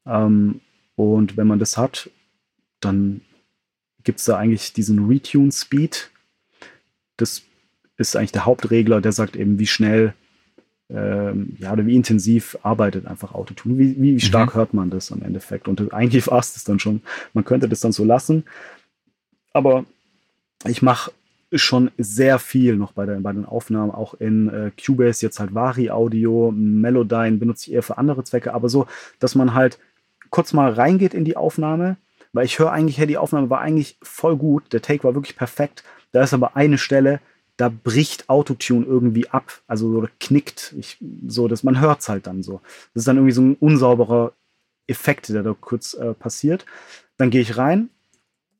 Ähm, und wenn man das hat, dann gibt es da eigentlich diesen Retune Speed. Das ist eigentlich der Hauptregler, der sagt eben, wie schnell ähm, ja, oder wie intensiv arbeitet einfach Autotune. Wie, wie stark mhm. hört man das am Endeffekt? Und eigentlich war es das dann schon. Man könnte das dann so lassen. Aber ich mache schon sehr viel noch bei, der, bei den Aufnahmen, auch in äh, Cubase, jetzt halt Vari Audio, Melodyne benutze ich eher für andere Zwecke, aber so, dass man halt kurz mal reingeht in die Aufnahme, weil ich höre eigentlich, hey, die Aufnahme war eigentlich voll gut, der Take war wirklich perfekt, da ist aber eine Stelle, da bricht Autotune irgendwie ab, also so knickt, ich, so, dass man hört es halt dann so. Das ist dann irgendwie so ein unsauberer Effekt, der da kurz äh, passiert. Dann gehe ich rein,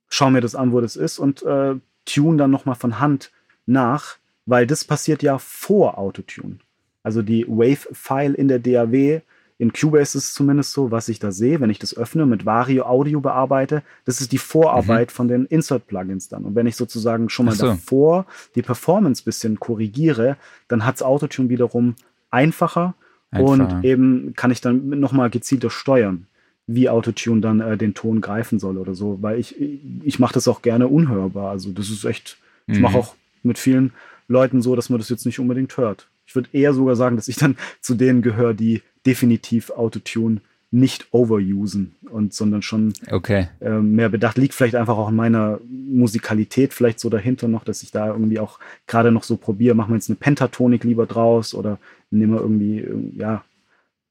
schaue mir das an, wo das ist und äh, tune dann nochmal von Hand nach, weil das passiert ja vor Autotune. Also die Wave-File in der DAW, in Cubase ist es zumindest so, was ich da sehe, wenn ich das öffne, mit Vario Audio bearbeite, das ist die Vorarbeit mhm. von den Insert-Plugins dann. Und wenn ich sozusagen schon mal so. davor die Performance ein bisschen korrigiere, dann hat es Autotune wiederum einfacher Einfach. und eben kann ich dann nochmal gezielter steuern wie Autotune dann äh, den Ton greifen soll oder so, weil ich, ich mache das auch gerne unhörbar. Also das ist echt, ich mache mhm. auch mit vielen Leuten so, dass man das jetzt nicht unbedingt hört. Ich würde eher sogar sagen, dass ich dann zu denen gehöre, die definitiv Autotune nicht overusen und sondern schon okay. äh, mehr bedacht. Liegt vielleicht einfach auch in meiner Musikalität vielleicht so dahinter noch, dass ich da irgendwie auch gerade noch so probiere, machen wir jetzt eine Pentatonik lieber draus oder nehmen wir irgendwie, ja,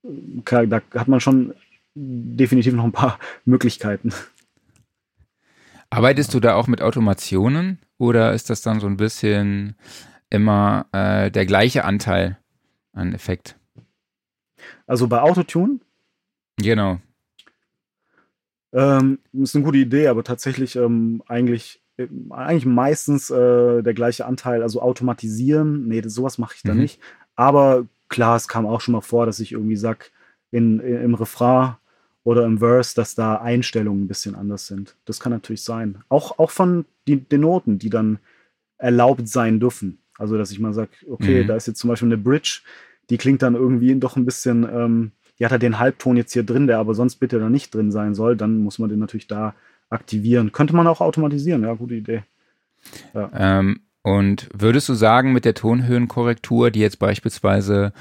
da hat man schon definitiv noch ein paar Möglichkeiten. Arbeitest du da auch mit Automationen oder ist das dann so ein bisschen immer äh, der gleiche Anteil an Effekt? Also bei Autotune? Genau. Ähm, ist eine gute Idee, aber tatsächlich ähm, eigentlich, äh, eigentlich meistens äh, der gleiche Anteil. Also automatisieren, nee, sowas mache ich da mhm. nicht. Aber klar, es kam auch schon mal vor, dass ich irgendwie sag, in, in, im Refrain oder im Verse, dass da Einstellungen ein bisschen anders sind. Das kann natürlich sein. Auch, auch von die, den Noten, die dann erlaubt sein dürfen. Also, dass ich mal sage, okay, mhm. da ist jetzt zum Beispiel eine Bridge, die klingt dann irgendwie doch ein bisschen, ähm, die hat er den Halbton jetzt hier drin, der aber sonst bitte da nicht drin sein soll, dann muss man den natürlich da aktivieren. Könnte man auch automatisieren, ja, gute Idee. Ja. Ähm, und würdest du sagen, mit der Tonhöhenkorrektur, die jetzt beispielsweise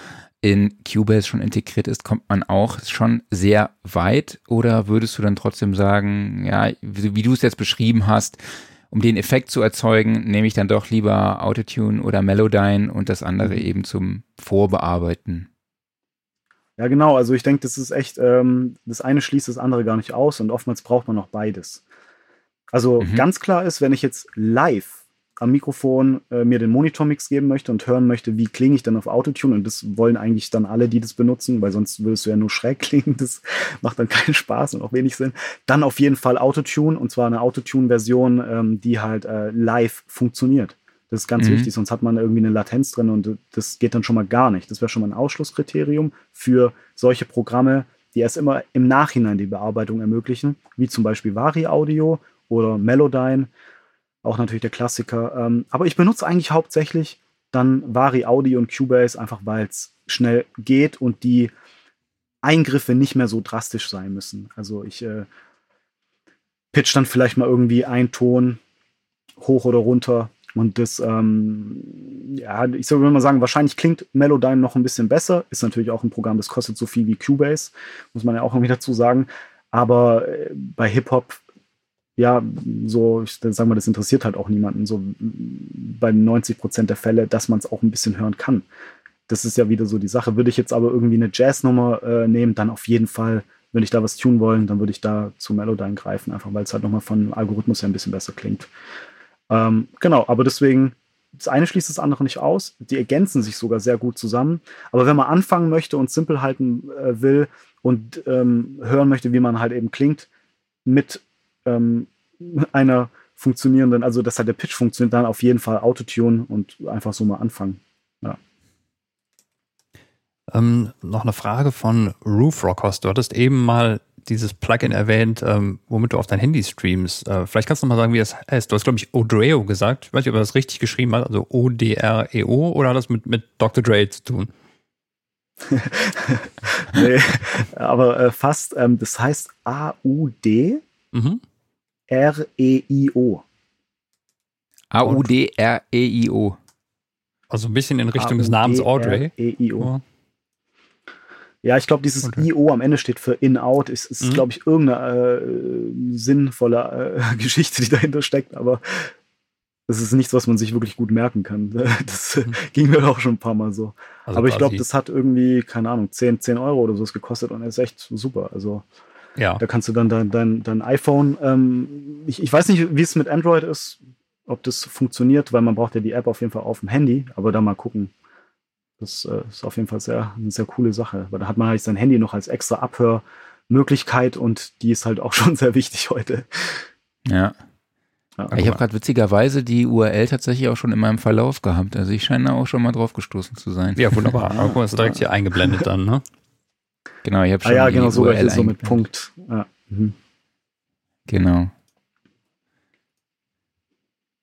in Cubase schon integriert ist, kommt man auch schon sehr weit? Oder würdest du dann trotzdem sagen, ja, wie, wie du es jetzt beschrieben hast, um den Effekt zu erzeugen, nehme ich dann doch lieber Autotune oder Melodyne und das andere mhm. eben zum Vorbearbeiten? Ja, genau. Also ich denke, das ist echt, ähm, das eine schließt das andere gar nicht aus und oftmals braucht man auch beides. Also mhm. ganz klar ist, wenn ich jetzt live am Mikrofon äh, mir den Monitormix geben möchte und hören möchte, wie klinge ich dann auf Autotune. Und das wollen eigentlich dann alle, die das benutzen, weil sonst würdest du ja nur schräg [LAUGHS] klingen. Das macht dann keinen Spaß und auch wenig Sinn. Dann auf jeden Fall Autotune und zwar eine Autotune-Version, ähm, die halt äh, live funktioniert. Das ist ganz mhm. wichtig, sonst hat man irgendwie eine Latenz drin und das geht dann schon mal gar nicht. Das wäre schon mal ein Ausschlusskriterium für solche Programme, die erst immer im Nachhinein die Bearbeitung ermöglichen, wie zum Beispiel Vari Audio oder Melodyne auch natürlich der Klassiker. Ähm, aber ich benutze eigentlich hauptsächlich dann Vari Audi und Cubase, einfach weil es schnell geht und die Eingriffe nicht mehr so drastisch sein müssen. Also ich äh, pitch dann vielleicht mal irgendwie einen Ton hoch oder runter und das, ähm, ja, ich soll mal sagen, wahrscheinlich klingt Melodyne noch ein bisschen besser. Ist natürlich auch ein Programm, das kostet so viel wie Cubase, muss man ja auch irgendwie dazu sagen. Aber äh, bei Hip-Hop ja, so, ich sag mal, das interessiert halt auch niemanden, so bei 90 Prozent der Fälle, dass man es auch ein bisschen hören kann. Das ist ja wieder so die Sache. Würde ich jetzt aber irgendwie eine Jazznummer äh, nehmen, dann auf jeden Fall, wenn ich da was tun wollen, dann würde ich da zu Melodyne greifen, einfach weil es halt nochmal von Algorithmus her ein bisschen besser klingt. Ähm, genau, aber deswegen, das eine schließt das andere nicht aus. Die ergänzen sich sogar sehr gut zusammen. Aber wenn man anfangen möchte und simpel halten äh, will und ähm, hören möchte, wie man halt eben klingt, mit ähm, [LAUGHS] einer funktionierenden, also dass halt der Pitch funktioniert, dann auf jeden Fall Autotune und einfach so mal anfangen. Ja. Ähm, noch eine Frage von Roof Rockers. Du hattest eben mal dieses Plugin erwähnt, ähm, womit du auf dein Handy streamst. Äh, vielleicht kannst du noch mal sagen, wie das heißt. Du hast, glaube ich, Odreo gesagt. Ich weiß nicht, ob er das richtig geschrieben hat, also O-D-R-E-O, oder hat das mit, mit Dr. Dre zu tun? [LAUGHS] nee, aber äh, fast. Ähm, das heißt A-U-D. Mhm. R-E-I-O. A-U-D-R-E-I-O. Also ein bisschen in Richtung des Namens Audrey. E-I-O. Ja, ich glaube, dieses okay. IO am Ende steht für In-Out. Ist, ist mhm. glaube ich, irgendeine äh, sinnvolle äh, [LAUGHS] Geschichte, die dahinter steckt. Aber das ist nichts, was man sich wirklich gut merken kann. [LAUGHS] Das mhm. ging mir auch schon ein paar Mal so. Also Aber ich glaube, das hat irgendwie, keine Ahnung, 10, 10 Euro oder so gekostet und ist echt super. Also ja. da kannst du dann dein, dein, dein iPhone, ähm, ich, ich weiß nicht, wie es mit Android ist, ob das funktioniert, weil man braucht ja die App auf jeden Fall auf dem Handy, aber da mal gucken. Das äh, ist auf jeden Fall sehr, eine sehr coole Sache, weil da hat man halt sein Handy noch als extra Abhörmöglichkeit und die ist halt auch [LAUGHS] schon sehr wichtig heute. Ja. ja ich habe gerade witzigerweise die URL tatsächlich auch schon in meinem Verlauf gehabt. Also ich scheine auch schon mal drauf gestoßen zu sein. Ja, wunderbar. Aber guck mal, ist direkt hier eingeblendet dann, ne? Genau, ich habe schon ah, ja, genau, so, URL so mit Punkt. Ja. Mhm. Genau.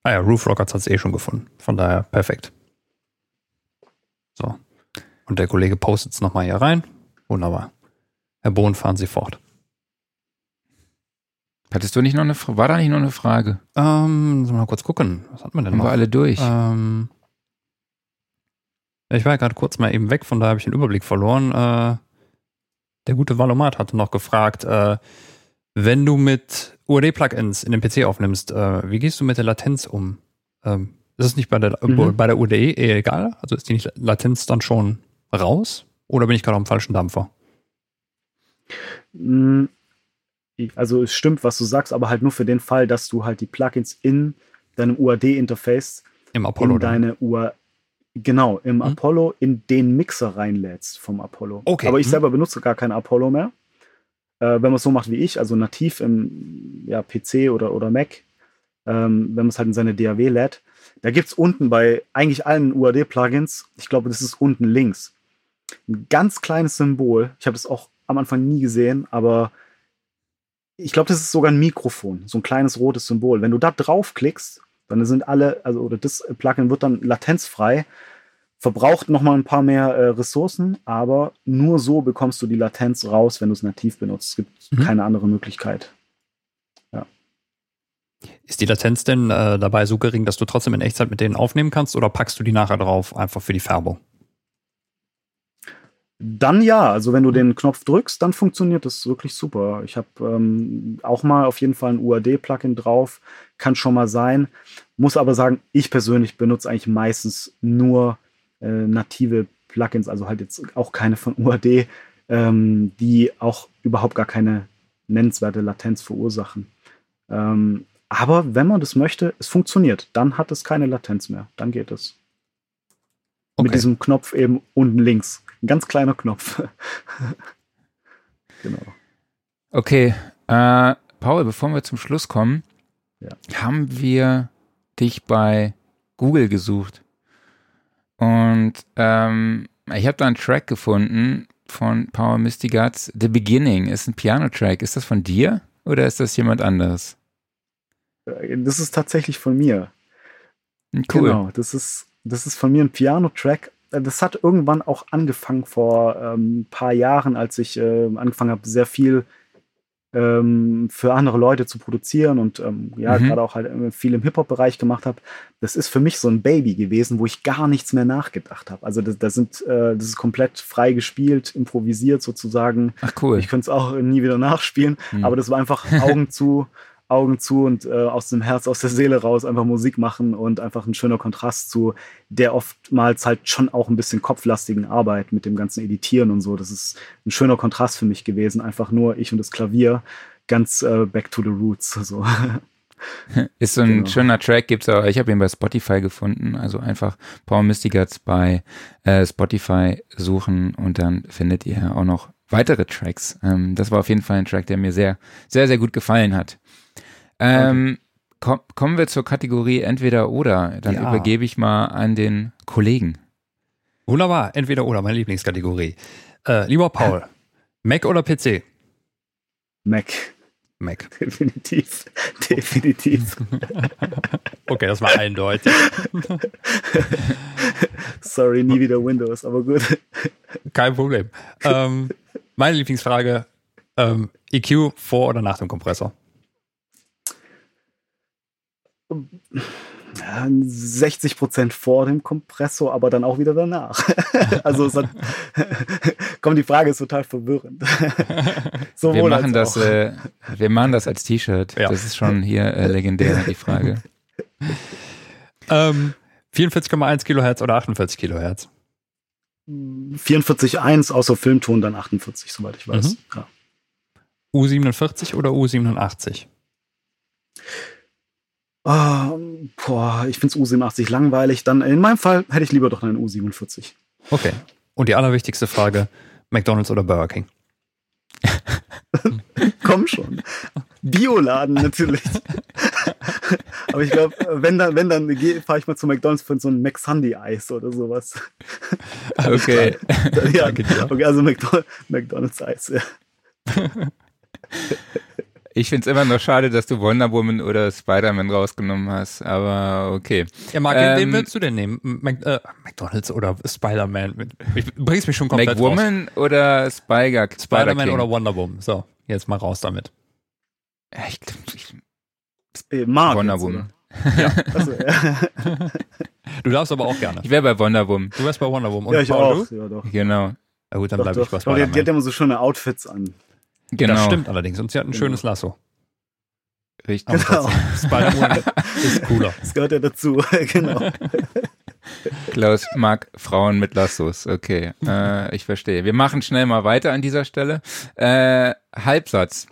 Ah ja, Roof Rockets hat es eh schon gefunden. Von daher perfekt. So. Und der Kollege postet es nochmal hier rein. Wunderbar. Herr Bohn, fahren Sie fort. Hattest du nicht noch eine Frage? War da nicht noch eine Frage? Ähm, mal kurz gucken. Was hat man denn Haben noch? wir alle durch. Ähm, ich war ja gerade kurz mal eben weg, von daher habe ich den Überblick verloren. Äh, der gute Valomat hatte noch gefragt, äh, wenn du mit UAD-Plugins in den PC aufnimmst, äh, wie gehst du mit der Latenz um? Ähm, ist es nicht bei der, mhm. bei der UDE eh egal? Also ist die Latenz dann schon raus? Oder bin ich gerade am falschen Dampfer? Mm, also es stimmt, was du sagst, aber halt nur für den Fall, dass du halt die Plugins in deinem UAD-Interface in deine UA genau im hm? Apollo in den Mixer reinlädst vom Apollo. Okay. Aber ich hm. selber benutze gar kein Apollo mehr. Äh, wenn man es so macht wie ich, also nativ im ja, PC oder, oder Mac, ähm, wenn man es halt in seine DAW lädt, da gibt es unten bei eigentlich allen UAD-Plugins, ich glaube, das ist unten links, ein ganz kleines Symbol. Ich habe das auch am Anfang nie gesehen, aber ich glaube, das ist sogar ein Mikrofon, so ein kleines rotes Symbol. Wenn du da draufklickst, dann sind alle, also oder das Plugin wird dann latenzfrei, verbraucht nochmal ein paar mehr äh, Ressourcen, aber nur so bekommst du die Latenz raus, wenn du es nativ benutzt. Es gibt mhm. keine andere Möglichkeit. Ja. Ist die Latenz denn äh, dabei so gering, dass du trotzdem in Echtzeit mit denen aufnehmen kannst oder packst du die nachher drauf, einfach für die Färbung? Dann ja, also wenn du den Knopf drückst, dann funktioniert das wirklich super. Ich habe ähm, auch mal auf jeden Fall ein UAD-Plugin drauf, kann schon mal sein. Muss aber sagen, ich persönlich benutze eigentlich meistens nur äh, native Plugins, also halt jetzt auch keine von UAD, ähm, die auch überhaupt gar keine nennenswerte Latenz verursachen. Ähm, aber wenn man das möchte, es funktioniert, dann hat es keine Latenz mehr. Dann geht es. Okay. Mit diesem Knopf eben unten links. Ein ganz kleiner Knopf. [LAUGHS] genau. Okay, äh, Paul, bevor wir zum Schluss kommen, ja. haben wir dich bei Google gesucht. Und ähm, ich habe da einen Track gefunden von Power Misty Guts. The Beginning ist ein Piano-Track. Ist das von dir oder ist das jemand anderes? Äh, das ist tatsächlich von mir. Hm, cool. Genau, das ist, das ist von mir ein Piano-Track das hat irgendwann auch angefangen vor ähm, ein paar Jahren, als ich äh, angefangen habe, sehr viel ähm, für andere Leute zu produzieren und ähm, ja, mhm. gerade auch halt äh, viel im Hip-Hop-Bereich gemacht habe. Das ist für mich so ein Baby gewesen, wo ich gar nichts mehr nachgedacht habe. Also das, das sind, äh, das ist komplett frei gespielt, improvisiert sozusagen. Ach cool. Ich könnte es auch nie wieder nachspielen, mhm. aber das war einfach Augen zu. Augen zu und äh, aus dem Herz, aus der Seele raus einfach Musik machen und einfach ein schöner Kontrast zu der oftmals halt schon auch ein bisschen kopflastigen Arbeit mit dem ganzen Editieren und so. Das ist ein schöner Kontrast für mich gewesen. Einfach nur ich und das Klavier, ganz äh, back to the roots. So. [LAUGHS] Ist so ein genau. schöner Track, gibt's auch, ich habe ihn bei Spotify gefunden, also einfach Power Mystigats bei äh, Spotify suchen und dann findet ihr auch noch weitere Tracks. Ähm, das war auf jeden Fall ein Track, der mir sehr, sehr, sehr gut gefallen hat. Ähm, komm, kommen wir zur Kategorie entweder oder. Dann ja. übergebe ich mal an den Kollegen. Wunderbar, entweder oder, meine Lieblingskategorie. Äh, lieber Paul, Mac oder PC? Mac. Mac. [LAUGHS] Definitiv. Definitiv. [LAUGHS] okay, das war eindeutig. [LAUGHS] Sorry, nie wieder Windows, aber gut. Kein Problem. Ähm, meine Lieblingsfrage: ähm, EQ vor oder nach dem Kompressor? 60 Prozent vor dem Kompressor, aber dann auch wieder danach. [LAUGHS] also es hat, [LAUGHS] komm, die Frage ist total verwirrend. [LAUGHS] wir machen das, äh, wir machen das als T-Shirt. Ja. Das ist schon hier äh, legendär die Frage. Ähm, 44,1 Kilohertz oder 48 Kilohertz? 44,1 außer Filmton, dann 48, soweit ich weiß. Mhm. Ja. U47 oder U87? Ah, boah, ich finde es U87 langweilig. Dann in meinem Fall hätte ich lieber doch einen U47. Okay. Und die allerwichtigste Frage: McDonalds oder Burger King? [LAUGHS] Komm schon. Bioladen natürlich. [LAUGHS] Aber ich glaube, wenn dann, wenn dann fahre ich mal zu McDonalds für so ein McSunday-Eis oder sowas. Okay. [LAUGHS] ja, okay, also McDonald's Eis, ja. Ich finde es immer noch schade, dass du Wonder Woman oder Spider-Man rausgenommen hast, aber okay. Ja, Marc, Ähm, wen würdest du denn nehmen? Mac, äh, McDonalds oder Spider-Man? Ich bringst mich schon komplett raus. McWoman oder Spider, Spider-Man oder Wonder Woman. So, jetzt mal raus damit. Ja, ich, ich, Eh, Mark Wonder Woman. oder? Also, ja. [LAUGHS] Du darfst aber auch gerne. Ich wäre bei Wonder Woman. Du wärst bei Wonder Woman. Und ja, ich Paul, auch. Du? Ja, doch. Genau. Na gut, dann bleibe ich bei glaube, die, die hat Spider-Man. immer so schöne Outfits an. Genau. Das stimmt allerdings. Und sie hat ein Genau. schönes Lasso. Richtig. Genau. Spider-Man [LAUGHS] ist cooler. Das gehört ja dazu. [LAUGHS] genau. Klaus mag Frauen mit Lassos. Okay, [LAUGHS] äh, ich verstehe. Wir machen schnell mal weiter an dieser Stelle. Äh, Halbsatz.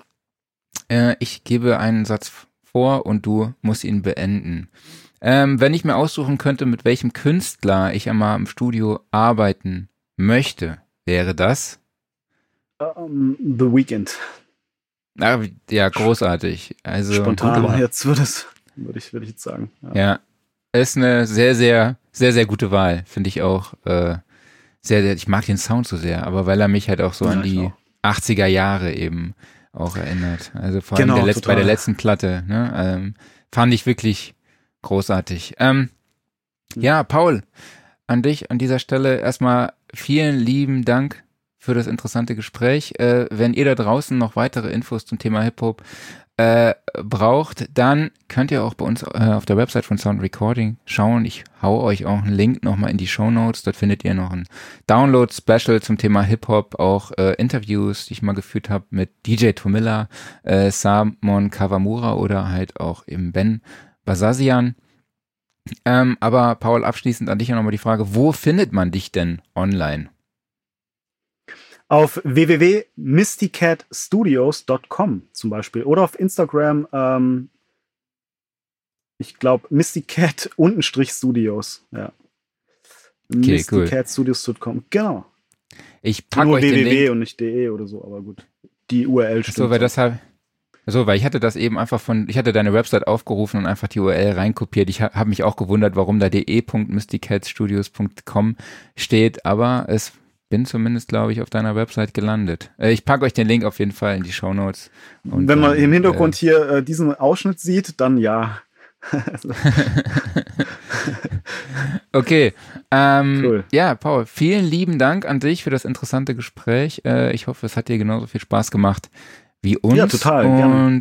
Äh, ich gebe einen Satz vor und du musst ihn beenden. Ähm, wenn ich mir aussuchen könnte, mit welchem Künstler ich einmal im Studio arbeiten möchte, wäre das? Um, The Weeknd. Ah, ja, großartig. Also Spontan. Jetzt würde es, würde ich, würde ich jetzt sagen. Ja. Ja, ist eine sehr, sehr, sehr, sehr gute Wahl. Finde ich auch äh, sehr, sehr, ich mag den Sound so sehr, aber weil er mich halt auch so Ja, an die auch. 80er Jahre eben auch erinnert. Also vor allem Genau, der bei der letzten Platte, ne, ähm, fand ich wirklich großartig. Ähm, ja, Paul, an dich an dieser Stelle erstmal vielen lieben Dank für das interessante Gespräch. Äh, wenn ihr da draußen noch weitere Infos zum Thema Hip-Hop äh, braucht, dann könnt ihr auch bei uns äh, auf der Website von Sound Recording schauen. Ich hau euch auch einen Link nochmal in die Show Notes. Dort findet ihr noch ein Download-Special zum Thema Hip-Hop, auch äh, Interviews, die ich mal geführt habe mit DJ Tomilla, äh, Samon Kawamura oder halt auch eben Ben Basazian. Ähm, aber Paul, abschließend an dich ja nochmal die Frage, wo findet man dich denn online? Auf www.mistycatstudios.com zum Beispiel oder auf Instagram, ähm, ich glaube, Mistycat [LAUGHS] untenstrich Studios. Ja. Okay, cool. Mistycatstudios.com, genau. Ich packe Nur euch den www Link. und nicht de oder so, aber gut. Die URL stimmt. So, weil das halt, so, weil ich hatte das eben einfach von, ich hatte deine Website aufgerufen und einfach die URL reinkopiert. Ich ha, habe mich auch gewundert, warum da de.mysticatsstudios.com steht, aber es bin zumindest, glaube ich, auf deiner Website gelandet. Äh, ich packe euch den Link auf jeden Fall in die Show Notes. Wenn man im Hintergrund hier äh, diesen Ausschnitt sieht, dann ja. [LAUGHS] Okay. Ähm, Cool. Ja, Paul, vielen lieben Dank an dich für das interessante Gespräch. Äh, ich hoffe, es hat dir genauso viel Spaß gemacht wie uns. Ja, total, Und gerne.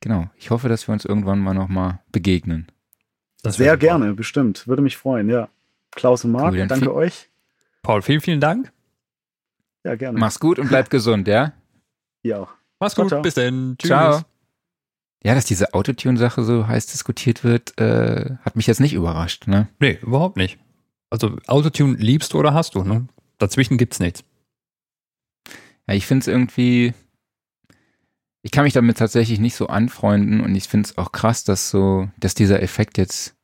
genau, ich hoffe, dass wir uns irgendwann mal nochmal begegnen. Das Sehr gerne, bestimmt. Würde mich freuen, ja. Klaus und Marc, Cool, dann danke viel- euch. Paul, vielen, vielen Dank. Ja, gerne. Mach's gut und bleib gesund, ja? Ihr auch. Mach's gut. ciao. Bis dann. Tschüss. Ciao. Ja, dass diese Autotune-Sache so heiß diskutiert wird, äh, hat mich jetzt nicht überrascht, ne? Nee, überhaupt nicht. Also Autotune liebst du oder hast du, ne? Dazwischen gibt's nichts. Ja, ich finde es irgendwie, ich kann mich damit tatsächlich nicht so anfreunden und ich finde es auch krass, dass so, dass dieser Effekt jetzt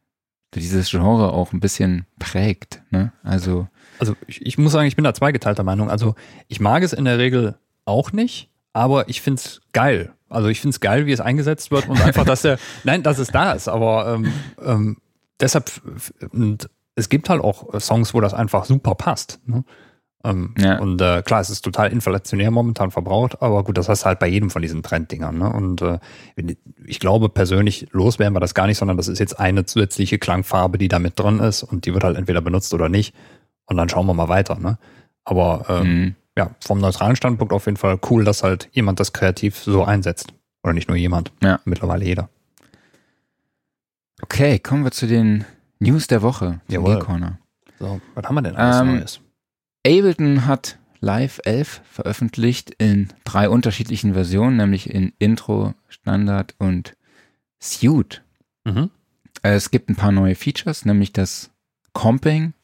dieses Genre auch ein bisschen prägt, ne? Also, Also ich, ich muss sagen, ich bin da zweigeteilter Meinung. Also ich mag es in der Regel auch nicht, aber ich find's geil. Also ich find's geil, wie es eingesetzt wird und einfach, dass der, [LAUGHS] nein, dass es da ist, aber ähm, ähm, deshalb, und es gibt halt auch Songs, wo das einfach super passt. Ne? Ähm, Ja. Und äh, klar, es ist total inflationär momentan verbraucht, aber gut, das hast du halt bei jedem von diesen Trenddingern. Ne? Und äh, ich glaube persönlich, loswerden wir das gar nicht, sondern das ist jetzt eine zusätzliche Klangfarbe, die da mit drin ist und die wird halt entweder benutzt oder nicht. Und dann schauen wir mal weiter. Ne? Aber ähm, mh. ja, vom neutralen Standpunkt auf jeden Fall cool, dass halt jemand das kreativ so einsetzt. Oder nicht nur jemand, Ja. mittlerweile jeder. okay, kommen wir zu den News der Woche, zum Jawohl. Corner. So, was haben wir denn alles Ähm, Neues? Ableton hat Live 11 veröffentlicht in drei unterschiedlichen Versionen, nämlich in Intro, Standard und Suite. Mhm. Es gibt ein paar neue Features, nämlich das Comping,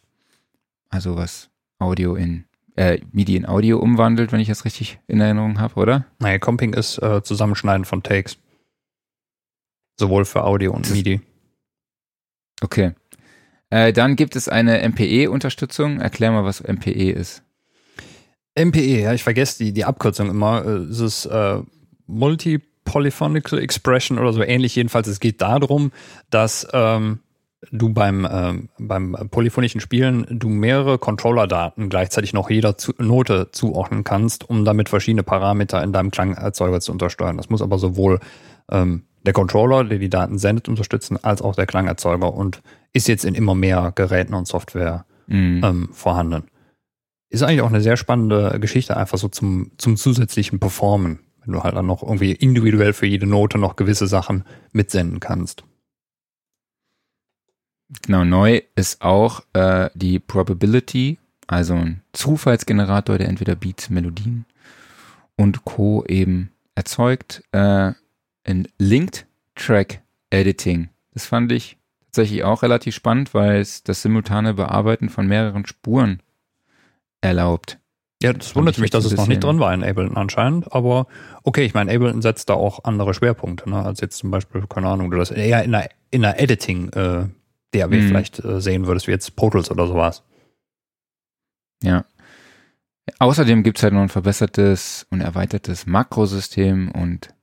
also was Audio in äh, MIDI in Audio umwandelt, wenn ich das richtig in Erinnerung habe, oder? Naja, Comping ist äh, Zusammenschneiden von Takes. Sowohl für Audio und MIDI. Okay. Äh, dann gibt es eine MPE-Unterstützung. Erklär mal, was MPE ist. MPE, ja, ich vergesse die, die Abkürzung immer. Äh, Es ist äh, Multi-Polyphonical Expression oder so ähnlich. Jedenfalls, es geht darum, dass ähm, du beim, ähm, beim polyphonischen Spielen du mehrere Controller-Daten gleichzeitig noch jeder zu Note zuordnen kannst, um damit verschiedene Parameter in deinem Klangerzeuger zu untersteuern. Das muss aber sowohl ähm, der Controller, der die Daten sendet, unterstützen, als auch der Klangerzeuger und ist jetzt in immer mehr Geräten und Software Mhm. ähm, vorhanden. Ist eigentlich auch eine sehr spannende Geschichte, einfach so zum, zum zusätzlichen Performen, wenn du halt dann noch irgendwie individuell für jede Note noch gewisse Sachen mitsenden kannst. Genau, neu ist auch äh, die Probability, also ein Zufallsgenerator, der entweder Beats, Melodien und Co. eben erzeugt, äh, in Linked Track Editing. Das fand ich tatsächlich auch relativ spannend, weil es das simultane Bearbeiten von mehreren Spuren erlaubt. Ja, das wundert ich mich, dass ein es noch nicht drin war in Ableton anscheinend, aber okay, ich meine, Ableton setzt da auch andere Schwerpunkte, ne, als jetzt zum Beispiel, keine Ahnung, du das eher in einer, in einer Editing äh, DAW Mhm. vielleicht äh, sehen würdest, wie jetzt Pro Tools oder sowas. Ja. Außerdem gibt's halt noch ein verbessertes und erweitertes Makrosystem und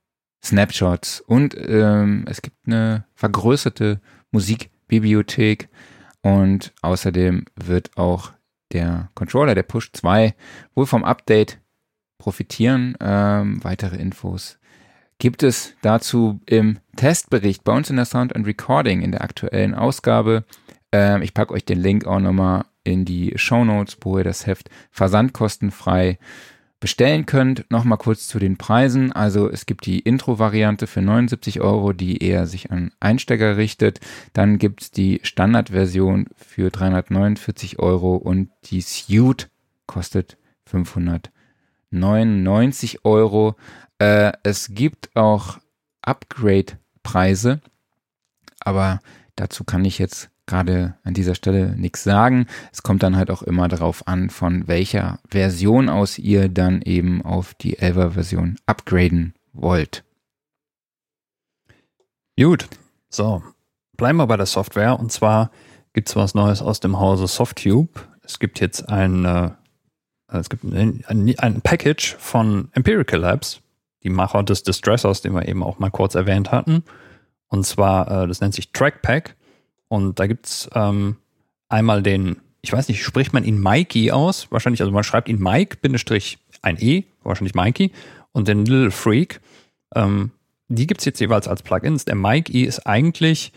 Snapshots und ähm, es gibt eine vergrößerte Musikbibliothek und außerdem wird auch der Controller, der Push 2, wohl vom Update profitieren. Ähm, weitere Infos gibt es dazu im Testbericht bei uns in der Sound and Recording in der aktuellen Ausgabe. Ähm, ich packe euch den Link auch nochmal in die Show Notes, wo ihr das Heft versandkostenfrei bestellen könnt. Nochmal kurz zu den Preisen. Also es gibt die Intro-Variante für 79 Euro, die eher sich an Einsteiger richtet. Dann gibt's die Standardversion für 349 Euro und die Suite kostet 599 Euro. Äh, es gibt auch Upgrade-Preise, aber dazu kann ich jetzt gerade an dieser Stelle nichts sagen. Es kommt dann halt auch immer darauf an, von welcher Version aus ihr dann eben auf die 11er Version upgraden wollt. Gut, so, bleiben wir bei der Software und zwar gibt es was Neues aus dem Hause Softtube. Es gibt jetzt ein, äh, es gibt ein, ein, ein Package von Empirical Labs, die Macher des Distressors, den wir eben auch mal kurz erwähnt hatten. Und zwar, äh, das nennt sich Trackpack. Und da gibt's ähm, einmal den, ich weiß nicht, spricht man ihn Mikey aus? Wahrscheinlich, also man schreibt ihn Mike, Bindestrich ein E, wahrscheinlich Mikey. Und den Little Freak. Ähm, die gibt's jetzt jeweils als Plugins. Der Mikey ist eigentlich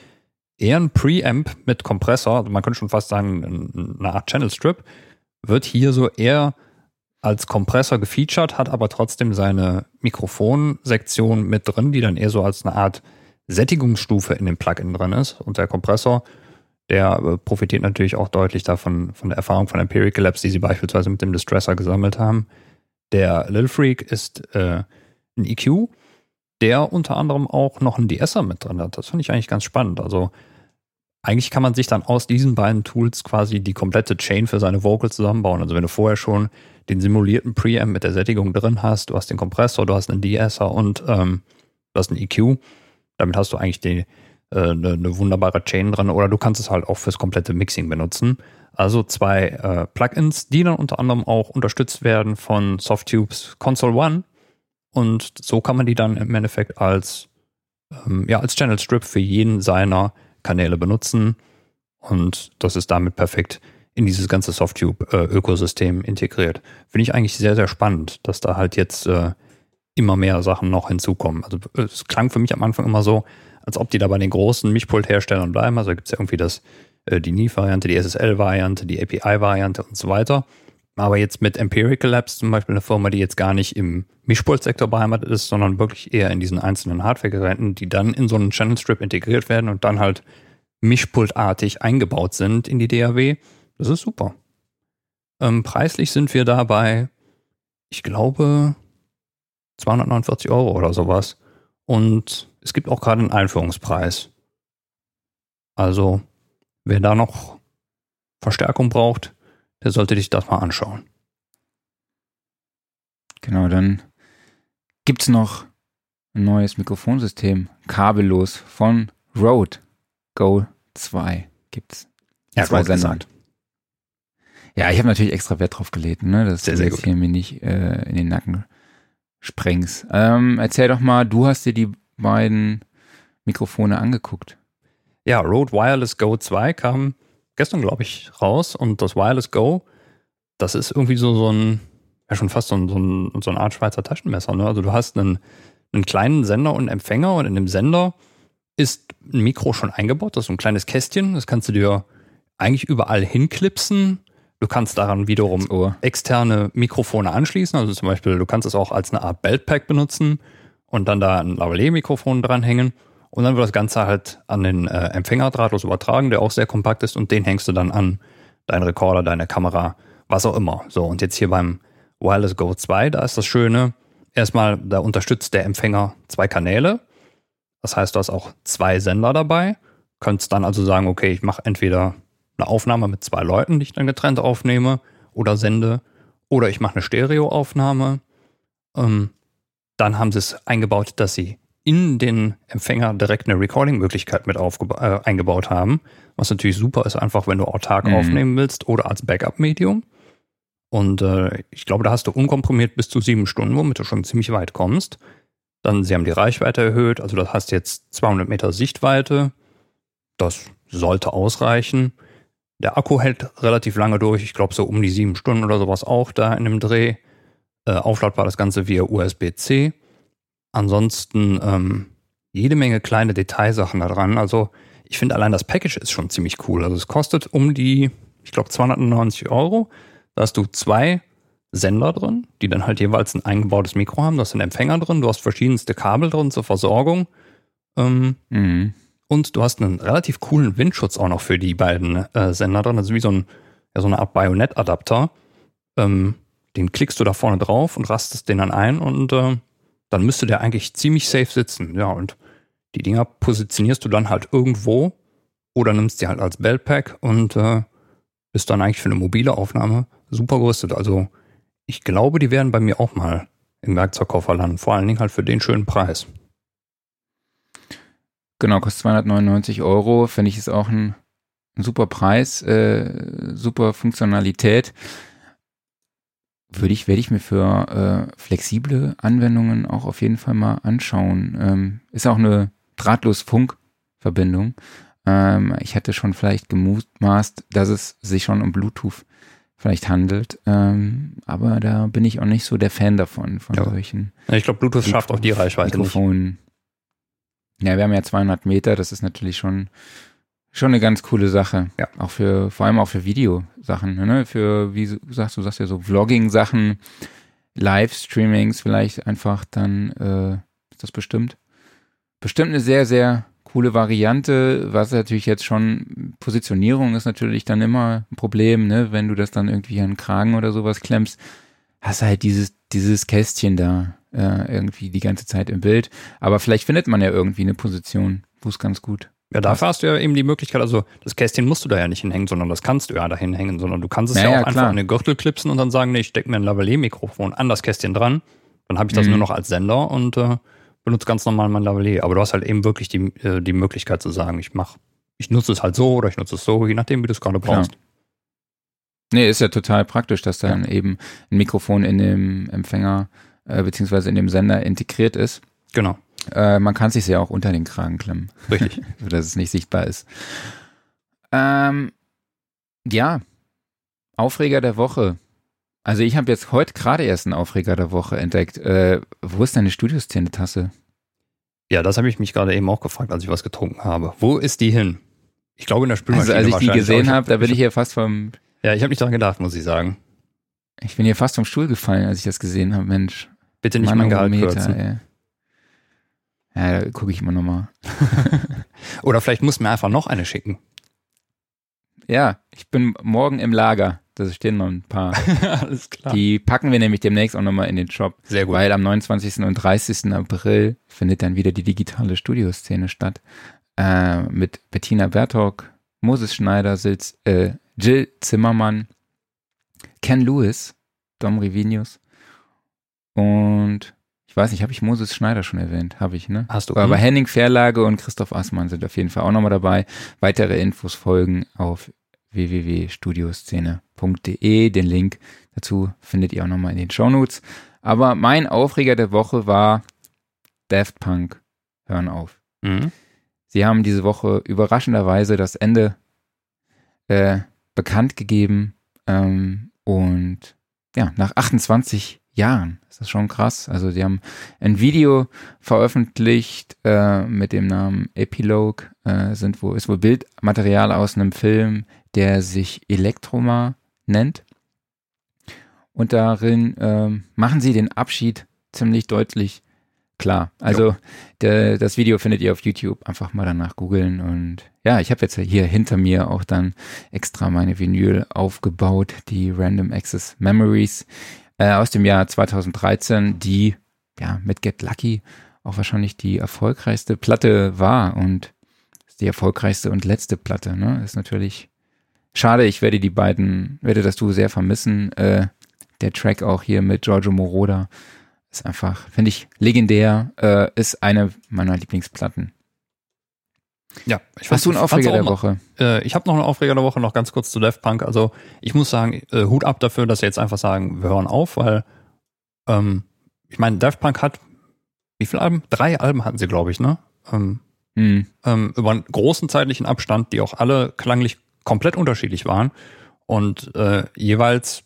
eher ein Preamp mit Kompressor, also man könnte schon fast sagen, ein- eine Art Channel Strip, wird hier so eher als Kompressor gefeatured, hat aber trotzdem seine Mikrofonsektion mit drin, die dann eher so als eine Art Sättigungsstufe in dem Plugin drin ist. Und der Kompressor, der äh, profitiert natürlich auch deutlich davon, von der Erfahrung von Empirical Labs, die sie beispielsweise mit dem Distressor gesammelt haben. Der Lil Freak ist äh, ein EQ, der unter anderem auch noch einen DSer mit drin hat. Das finde ich eigentlich ganz spannend. Also eigentlich kann man sich dann aus diesen beiden Tools quasi die komplette Chain für seine Vocals zusammenbauen. Also wenn du vorher schon den simulierten Preamp mit der Sättigung drin hast, du hast den Kompressor, du hast einen DSer und ähm, du hast einen EQ, damit hast du eigentlich die, äh, eine, eine wunderbare Chain dran oder du kannst es halt auch fürs komplette Mixing benutzen. Also zwei äh, Plugins, die dann unter anderem auch unterstützt werden von Softtubes Console One und so kann man die dann im Endeffekt als, ähm, ja, als Channel Strip für jeden seiner Kanäle benutzen. Und das ist damit perfekt in dieses ganze Softtube-Ökosystem integriert. Finde ich eigentlich sehr, sehr spannend, dass da halt jetzt äh, immer mehr Sachen noch hinzukommen. Also es klang für mich am Anfang immer so, als ob die da bei den großen Mischpult-Herstellern bleiben. Also gibt es ja irgendwie das, äh, die NIF-Variante, die SSL-Variante, die API-Variante und so weiter. Aber jetzt mit Empirical Labs zum Beispiel eine Firma, die jetzt gar nicht im Mischpult-Sektor beheimatet ist, sondern wirklich eher in diesen einzelnen Hardware-Geräten, die dann in so einen Channel Strip integriert werden und dann halt mischpultartig eingebaut sind in die DAW. Das ist super. Ähm, preislich sind wir da bei, ich glaube, 249 Euro oder sowas. Und es gibt auch gerade einen Einführungspreis. Also, wer da noch Verstärkung braucht, der sollte sich das mal anschauen. Genau, dann gibt's noch ein neues Mikrofonsystem, kabellos von Rode Go 2 gibt's. Ja, Zwei gesagt. Ja, ich habe natürlich extra Wert drauf gelegt, ne, dass Sehr, du jetzt hier mir nicht äh, in den Nacken sprengst. Ähm, erzähl doch mal, du hast dir die beiden Mikrofone angeguckt. Ja, Rode Wireless Go 2 kam gestern, glaube ich, raus und das Wireless Go, das ist irgendwie so, so ein, ja schon fast so, ein, so, ein, so eine Art Schweizer Taschenmesser. Ne? Also du hast einen, einen kleinen Sender und Empfänger und in dem Sender ist ein Mikro schon eingebaut, das ist so ein kleines Kästchen, das kannst du dir eigentlich überall hinklipsen. Du kannst daran wiederum externe Mikrofone anschließen. Also zum Beispiel, du kannst es auch als eine Art Beltpack benutzen und dann da ein Lavalier-Mikrofon dranhängen. Und dann wird das Ganze halt an den äh, Empfänger drahtlos übertragen, der auch sehr kompakt ist und den hängst du dann an deinen Rekorder, deine Kamera, was auch immer. So, und jetzt hier beim Wireless Go 2, da ist das Schöne, erstmal, da unterstützt der Empfänger zwei Kanäle. Das heißt, du hast auch zwei Sender dabei. Könntest dann also sagen, okay, ich mache entweder eine Aufnahme mit zwei Leuten, die ich dann getrennt aufnehme oder sende, oder ich mache eine Stereoaufnahme. Ähm, dann haben sie es eingebaut, dass sie in den Empfänger direkt eine Recording-Möglichkeit mit äh, eingebaut haben. Was natürlich super ist, einfach wenn du autark Mhm. aufnehmen willst oder als Backup-Medium. Und äh, ich glaube, da hast du unkomprimiert bis zu sieben Stunden, womit du schon ziemlich weit kommst. Dann, sie haben die Reichweite erhöht, also das hast jetzt 200 Meter Sichtweite. Das sollte ausreichen. Der Akku hält relativ lange durch, ich glaube so um die sieben Stunden oder sowas auch da in dem Dreh. Äh, aufladbar das Ganze via USB-C. Ansonsten ähm, jede Menge kleine Detailsachen da dran. Also ich finde allein das Package ist schon ziemlich cool. Also es kostet um die, ich glaube 290 Euro. Da hast du zwei Sender drin, die dann halt jeweils ein eingebautes Mikro haben. Da ist ein Empfänger drin, du hast verschiedenste Kabel drin zur Versorgung. Ähm, Mhm. und du hast einen relativ coolen Windschutz auch noch für die beiden äh, Sender drin. Also wie so, ein, ja, so eine Art Bajonett-Adapter. Ähm, den klickst du da vorne drauf und rastest den dann ein und äh, dann müsste der eigentlich ziemlich safe sitzen. Ja, und die Dinger positionierst du dann halt irgendwo oder nimmst die halt als Beltpack und äh, bist dann eigentlich für eine mobile Aufnahme super gerüstet. Also ich glaube, die werden bei mir auch mal im Werkzeugkoffer landen. Vor allen Dingen halt für den schönen Preis. Genau, kostet 299 Euro. Finde ich ist auch ein, super Preis, äh, super Funktionalität. Würde ich, werde ich mir für äh, flexible Anwendungen auch auf jeden Fall mal anschauen. Ähm, ist auch eine drahtlos Funkverbindung. Ähm, ich hätte schon vielleicht gemutmaßt, dass es sich schon um Bluetooth vielleicht handelt. Ähm, aber da bin ich auch nicht so der Fan davon, von Ja. solchen Ich glaube, Bluetooth schafft auch die Reichweite nicht. Mikrofon. Ja, wir haben ja 200 Meter, das ist natürlich schon, schon eine ganz coole Sache. Ja. Auch für, vor allem auch für Videosachen, ne? Für, wie du sagst, du sagst ja so Vlogging-Sachen, Livestreamings vielleicht einfach, dann äh, ist das bestimmt. Bestimmt eine sehr, sehr coole Variante, was natürlich jetzt schon, Positionierung ist natürlich dann immer ein Problem, ne? Wenn du das dann irgendwie an den Kragen oder sowas klemmst, hast du halt dieses, dieses Kästchen da äh, irgendwie die ganze Zeit im Bild. Aber vielleicht findet man ja irgendwie eine Position, wo es ganz gut. Ja, dafür hast du ja eben die Möglichkeit, also das Kästchen musst du da ja nicht hinhängen, sondern das kannst du ja da hinhängen, sondern du kannst es Ja, ja, ja, auch einfach klar. an den Gürtel klipsen und dann sagen, nee, ich stecke mir ein Lavalier-Mikrofon an das Kästchen dran, dann habe ich das Mhm. nur noch als Sender und äh, benutze ganz normal mein Lavalier. Aber du hast halt eben wirklich die, äh, die Möglichkeit zu sagen, ich mach, ich nutze es halt so oder ich nutze es so, je nachdem, wie du es gerade Klar. brauchst. Nee, ist ja total praktisch, dass dann eben ein Mikrofon in dem Empfänger äh, beziehungsweise in dem Sender integriert ist. Genau, Äh, man kann sich ja auch unter den Kragen klemmen, richtig. [LAUGHS] sodass es nicht sichtbar ist. Ähm, ja, Aufreger der Woche. Also ich habe jetzt heute gerade erst einen Aufreger der Woche entdeckt. Äh, wo ist deine Studioszene-Tasse? ja, das habe ich mich gerade eben auch gefragt, als ich was getrunken habe. Wo ist die hin? Ich glaube in der Spülmaschine Also als ich die gesehen habe, da bin ich hier fast vom, Ja, ich habe nicht daran gedacht, muss ich sagen. ich bin hier fast vom Stuhl gefallen, als ich das gesehen habe. Mensch, Bitte nicht mein Gehalt kürzen. ey. Ja, da gucke ich immer nochmal. [LAUGHS] Oder vielleicht muss mir einfach noch eine schicken. Ja, ich bin morgen im Lager. Da stehen noch ein paar. [LAUGHS] Alles klar. Die packen wir nämlich demnächst auch nochmal in den Shop. Sehr gut. Weil am 29. und 30. April findet dann wieder die digitale Studioszene statt. äh, mit Bettina Bertok, Moses Schneider, Silz, äh, Jill Zimmermann, Ken Lewis, Dom Rivinius und ich weiß nicht, habe ich Moses Schneider schon erwähnt? Habe ich, ne? Hast du. Aber hm? Henning Verlage und Christoph Assmann sind auf jeden Fall auch nochmal dabei. Weitere Infos folgen auf www.studioszene.de. Den Link dazu findet ihr auch nochmal in den Shownotes. Aber mein Aufreger der Woche war Daft Punk. Hören auf. Mhm. Sie haben diese Woche überraschenderweise das Ende äh, bekannt gegeben. Ähm, und ja, nach 28 Jahren. Das ist schon krass. Also sie haben ein Video veröffentlicht äh, mit dem Namen Epilogue. Äh, sind wo, ist wohl Bildmaterial aus einem Film, der sich Elektroma nennt. Und darin ähm, machen sie den Abschied ziemlich deutlich klar. Also der, das Video findet ihr auf YouTube. Einfach mal danach googeln. Und ja, ich habe jetzt hier hinter mir auch dann extra meine Vinyl aufgebaut, die Random Access Memories äh, aus dem Jahr 2013, die ja mit Get Lucky auch wahrscheinlich die erfolgreichste Platte war und die erfolgreichste und letzte Platte. Ne? Ist natürlich schade. Ich werde die beiden, werde das Du sehr vermissen. Äh, der Track auch hier mit Giorgio Moroder ist einfach, finde ich, legendär. Äh, ist eine meiner Lieblingsplatten. Ja, ich Hast du einen Aufreger der Woche? Äh, ich habe noch einen Aufreger der Woche, noch ganz kurz zu Daft Punk. Also ich muss sagen, äh, Hut ab dafür, dass sie jetzt einfach sagen, wir hören auf, weil ähm, ich meine, Daft Punk hat wie viele Alben? Drei Alben hatten sie, glaube ich, ne? Ähm, Hm. ähm, über einen großen zeitlichen Abstand, die auch alle klanglich komplett unterschiedlich waren und äh, jeweils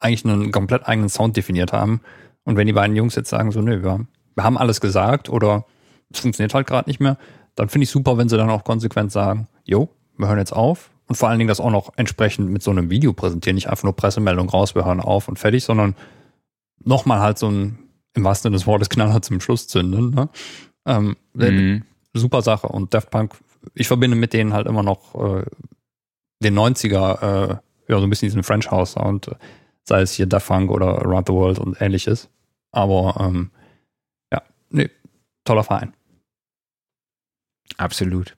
eigentlich einen komplett eigenen Sound definiert haben. Und wenn die beiden Jungs jetzt sagen, so, nö, wir wir haben alles gesagt oder es funktioniert halt gerade nicht mehr, dann finde ich super, wenn sie dann auch konsequent sagen, jo, wir hören jetzt auf. Und vor allen Dingen das auch noch entsprechend mit so einem Video präsentieren, nicht einfach nur Pressemeldung raus, wir hören auf und fertig, sondern nochmal halt so ein, im wahrsten Sinne des Wortes, Knaller zum Schluss zünden. Ne? Ähm, Mhm. super Sache. Und Daft Punk, ich verbinde mit denen halt immer noch äh, den 90er, äh, ja, so ein bisschen diesen French House Sound, sei es hier Daft Punk oder Around the World und ähnliches. Aber ähm, ja, nee, toller Verein. Absolut.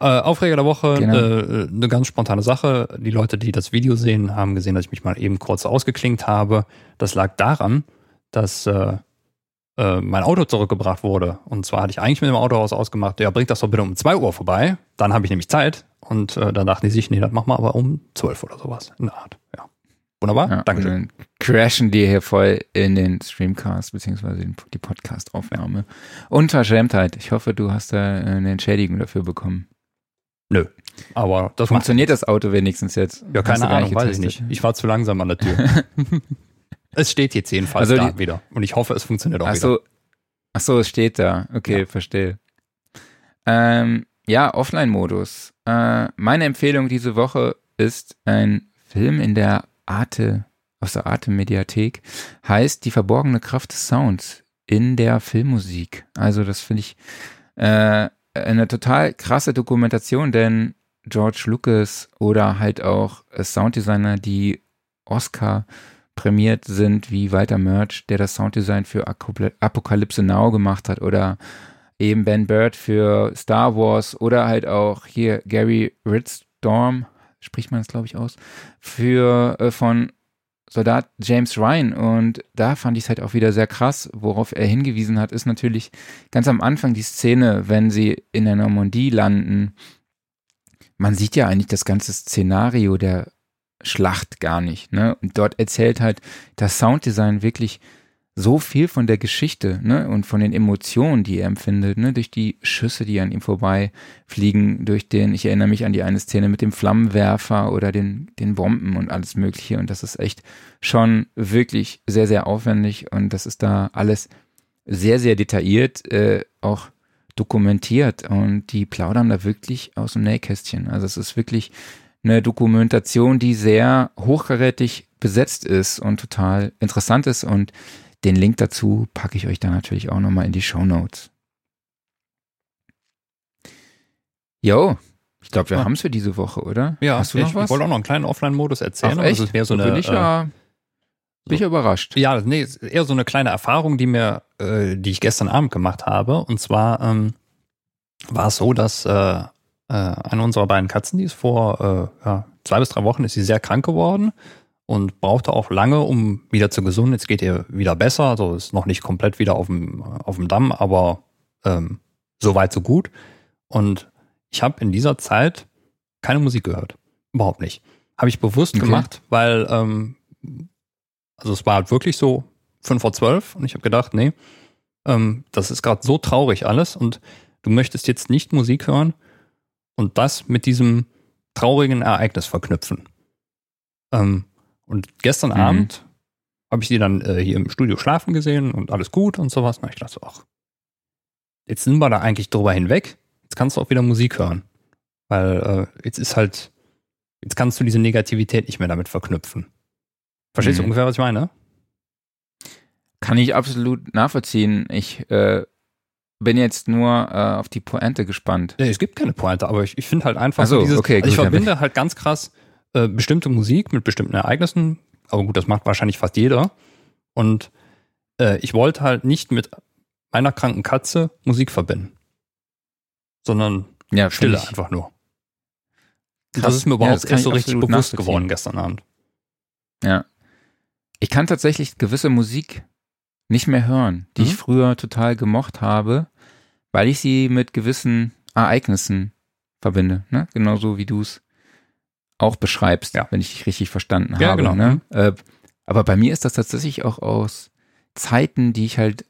Äh, Aufreger der Woche, Genau. äh, eine ganz spontane Sache. Die Leute, die das Video sehen, haben gesehen, dass ich mich mal eben kurz ausgeklinkt habe. Das lag daran, dass äh, äh, mein Auto zurückgebracht wurde. Und zwar hatte ich eigentlich mit dem Autohaus ausgemacht, ja, bringt das doch bitte um 2 Uhr vorbei. Dann habe ich nämlich Zeit. Und äh, dann dachten die sich, nee, das machen wir aber um 12 oder sowas. In der Art. Ja. Wunderbar. Ja, und dann crashen die hier voll in den Streamcast, beziehungsweise die Podcast-Aufnahme. Unverschämtheit. Ich hoffe, du hast da äh, eine Entschädigung dafür bekommen. Nö. Aber das Funktioniert das Auto wenigstens jetzt? Ja, keine Ahnung, weiß ich nicht. Ich war zu langsam an der Tür. [LAUGHS] es steht jetzt jedenfalls Also da die- wieder. Und ich hoffe, es funktioniert auch Ach wieder. so, ach so, es steht da. Okay, Ja. verstehe. Ähm, ja, Offline-Modus. Äh, meine Empfehlung diese Woche ist ein Film in der Arte, aus der Arte-Mediathek, heißt Die verborgene Kraft des Sounds in der Filmmusik. Also das finde ich äh, eine total krasse Dokumentation, denn George Lucas oder halt auch Sounddesigner, die Oscar prämiert sind, wie Walter Merch, der das Sounddesign für Apocalypse Now gemacht hat, oder eben Ben Bird für Star Wars, oder halt auch hier Gary Ritzdorm, spricht man es glaube ich aus, für äh, von Soldat James Ryan. Und da fand ich es halt auch wieder sehr krass, worauf er hingewiesen hat, ist natürlich ganz am Anfang die Szene, wenn sie in der Normandie landen. Man sieht ja eigentlich das ganze Szenario der Schlacht gar nicht. Ne? Und dort erzählt halt das Sounddesign wirklich so viel von der Geschichte ne? und von den Emotionen, die er empfindet, ne? durch die Schüsse, die an ihm vorbeifliegen, durch den, ich erinnere mich an die eine Szene mit dem Flammenwerfer oder den, den Bomben und alles Mögliche. Und das ist echt schon wirklich sehr, sehr aufwendig und das ist da alles sehr, sehr detailliert äh, auch dokumentiert und die plaudern da wirklich aus dem Nähkästchen. Also es ist wirklich eine Dokumentation, die sehr hochkarätig besetzt ist und total interessant ist und den Link dazu packe ich euch dann natürlich auch nochmal in die Show Notes. Jo, ich glaube, wir Ah. haben es für diese Woche, oder? Ja, Hast du ich, noch was? ich wollte auch noch einen kleinen Offline-Modus erzählen. Ach, echt? Ist mehr so eine, bin ich äh, ja, bin ich überrascht. Ja, nee, ist eher so eine kleine Erfahrung, die mir, äh, die ich gestern Abend gemacht habe. Und zwar ähm, war es so, dass äh, äh, eine unserer beiden Katzen, die ist vor äh, ja, zwei bis drei Wochen, ist sie sehr krank geworden und brauchte auch lange, um wieder zu gesunden. Jetzt geht ihr wieder besser, also ist noch nicht komplett wieder auf dem, auf dem Damm, aber ähm, so weit, so gut. Und ich habe in dieser Zeit keine Musik gehört. Überhaupt nicht. Habe ich bewusst okay. gemacht, weil, ähm, also es war halt wirklich so fünf vor zwölf und ich habe gedacht, nee, ähm, das ist gerade so traurig alles und du möchtest jetzt nicht Musik hören und das mit diesem traurigen Ereignis verknüpfen. Ähm, und gestern mhm. Abend habe ich sie dann äh, hier im Studio schlafen gesehen und alles gut und sowas. Und ich dachte so, ach, jetzt sind wir da eigentlich drüber hinweg. Jetzt kannst du auch wieder Musik hören. Weil äh, jetzt ist halt, jetzt kannst du diese Negativität nicht mehr damit verknüpfen. Verstehst mhm. du ungefähr, was ich meine? Kann ich absolut nachvollziehen. Ich äh, bin jetzt nur äh, auf die Pointe gespannt. Nee, es gibt keine Pointe, aber ich, ich finde halt einfach so, so dieses, okay, also ich verbinde halt ganz krass äh, bestimmte Musik mit bestimmten Ereignissen, aber gut, das macht wahrscheinlich fast jeder. Und äh, ich wollte halt nicht mit meiner kranken Katze Musik verbinden, sondern ja, Stille einfach nur. Krass. Das ist mir überhaupt ja, erst so richtig bewusst geworden gestern Abend. Ja. Ich kann tatsächlich gewisse Musik nicht mehr hören, die mhm. ich früher total gemocht habe, weil ich sie mit gewissen Ereignissen verbinde. Ne? Genauso wie du es auch beschreibst, ja. wenn ich dich richtig verstanden ja, habe. Genau. Ne? Mhm. Äh, aber bei mir ist das tatsächlich auch aus Zeiten, die ich halt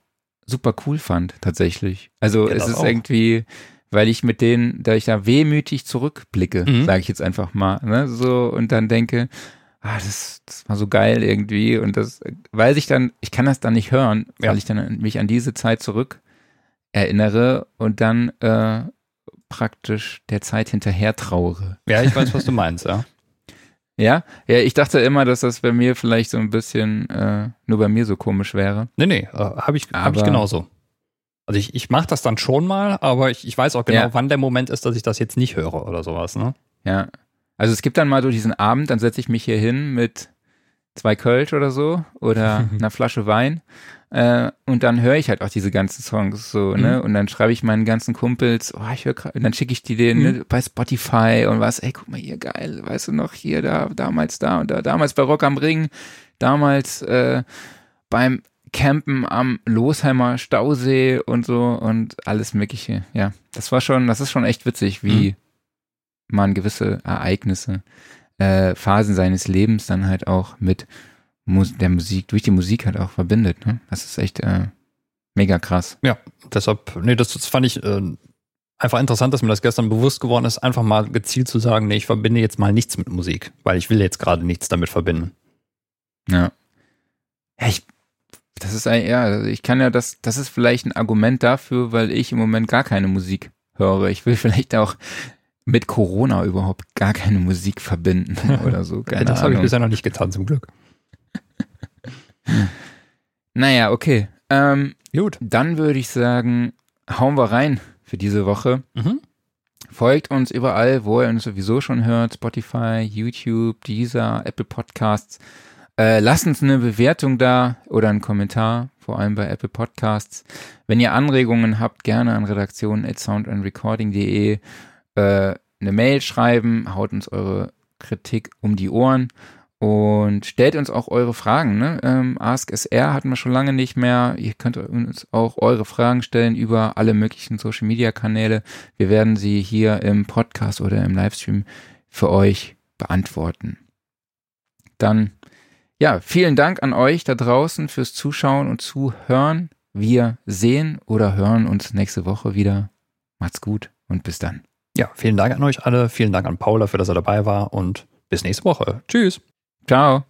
super cool fand, tatsächlich. Also ja, es ist auch. irgendwie, weil ich mit denen, da ich da wehmütig zurückblicke, mhm. sage ich jetzt einfach mal, ne, so und dann denke, ah, das, das war so geil irgendwie und das weiß ich dann, ich kann das dann nicht hören, weil ich dann mich an diese Zeit zurück erinnere und dann äh, praktisch der Zeit hinterher trauere. Ja, ich weiß, was du meinst, ja. [LAUGHS] Ja, ja, ich dachte immer, dass das bei mir vielleicht so ein bisschen äh, nur bei mir so komisch wäre. Nee, nee, äh, habe ich, hab ich genauso. Also ich, ich mache das dann schon mal, aber ich, ich weiß auch genau, ja. wann der Moment ist, dass ich das jetzt nicht höre oder sowas, ne? Ja. Also es gibt dann mal so diesen Abend, dann setze ich mich hier hin mit zwei Kölsch oder so oder [LAUGHS] einer Flasche Wein äh, und dann höre ich halt auch diese ganzen Songs so, ne? Mhm. Und dann schreibe ich meinen ganzen Kumpels, oh, ich höre und dann schicke ich die denen ne, mhm. ne, bei Spotify und was, ey, guck mal hier, geil, weißt du noch, hier, da, damals da und da, damals bei Rock am Ring, damals äh, beim Campen am Losheimer Stausee und so und alles Mögliche. Ja, das war schon, das ist schon echt witzig, wie mhm. man gewisse Ereignisse, äh, Phasen seines Lebens dann halt auch mit Mus der Musik, durch die Musik halt auch verbindet. Ne? Das ist echt äh, mega krass. Ja, deshalb, nee, das, das fand ich äh, einfach interessant, dass mir das gestern bewusst geworden ist, einfach mal gezielt zu sagen, nee, ich verbinde jetzt mal nichts mit Musik, weil ich will jetzt gerade nichts damit verbinden. Ja. Ja, ich das ist ein, ja, ich kann ja das, das ist vielleicht ein Argument dafür, weil ich im Moment gar keine Musik höre. Ich will [LAUGHS] vielleicht auch mit Corona überhaupt gar keine Musik verbinden [LAUGHS] oder so. Keine das habe ich bisher noch nicht getan, zum Glück. [LAUGHS] naja, okay. Ähm, Gut. Dann würde ich sagen, hauen wir rein für diese Woche. Mhm. Folgt uns überall, wo ihr uns sowieso schon hört. Spotify, YouTube, Deezer, Apple Podcasts. Äh, lasst uns eine Bewertung da oder einen Kommentar, vor allem bei Apple Podcasts. Wenn ihr Anregungen habt, gerne an redaktion.soundandrecording.de äh, eine Mail schreiben, haut uns eure Kritik um die Ohren und stellt uns auch eure Fragen. Ne? Ähm, Ask SR hatten wir schon lange nicht mehr. Ihr könnt uns auch eure Fragen stellen über alle möglichen Social Media Kanäle. Wir werden sie hier im Podcast oder im Livestream für euch beantworten. Dann ja, vielen Dank an euch da draußen fürs Zuschauen und Zuhören. Wir sehen oder hören uns nächste Woche wieder. Macht's gut und bis dann. Ja, vielen Dank an euch alle. Vielen Dank an Paul dafür, dass er dabei war und bis nächste Woche. Tschüss. Ciao.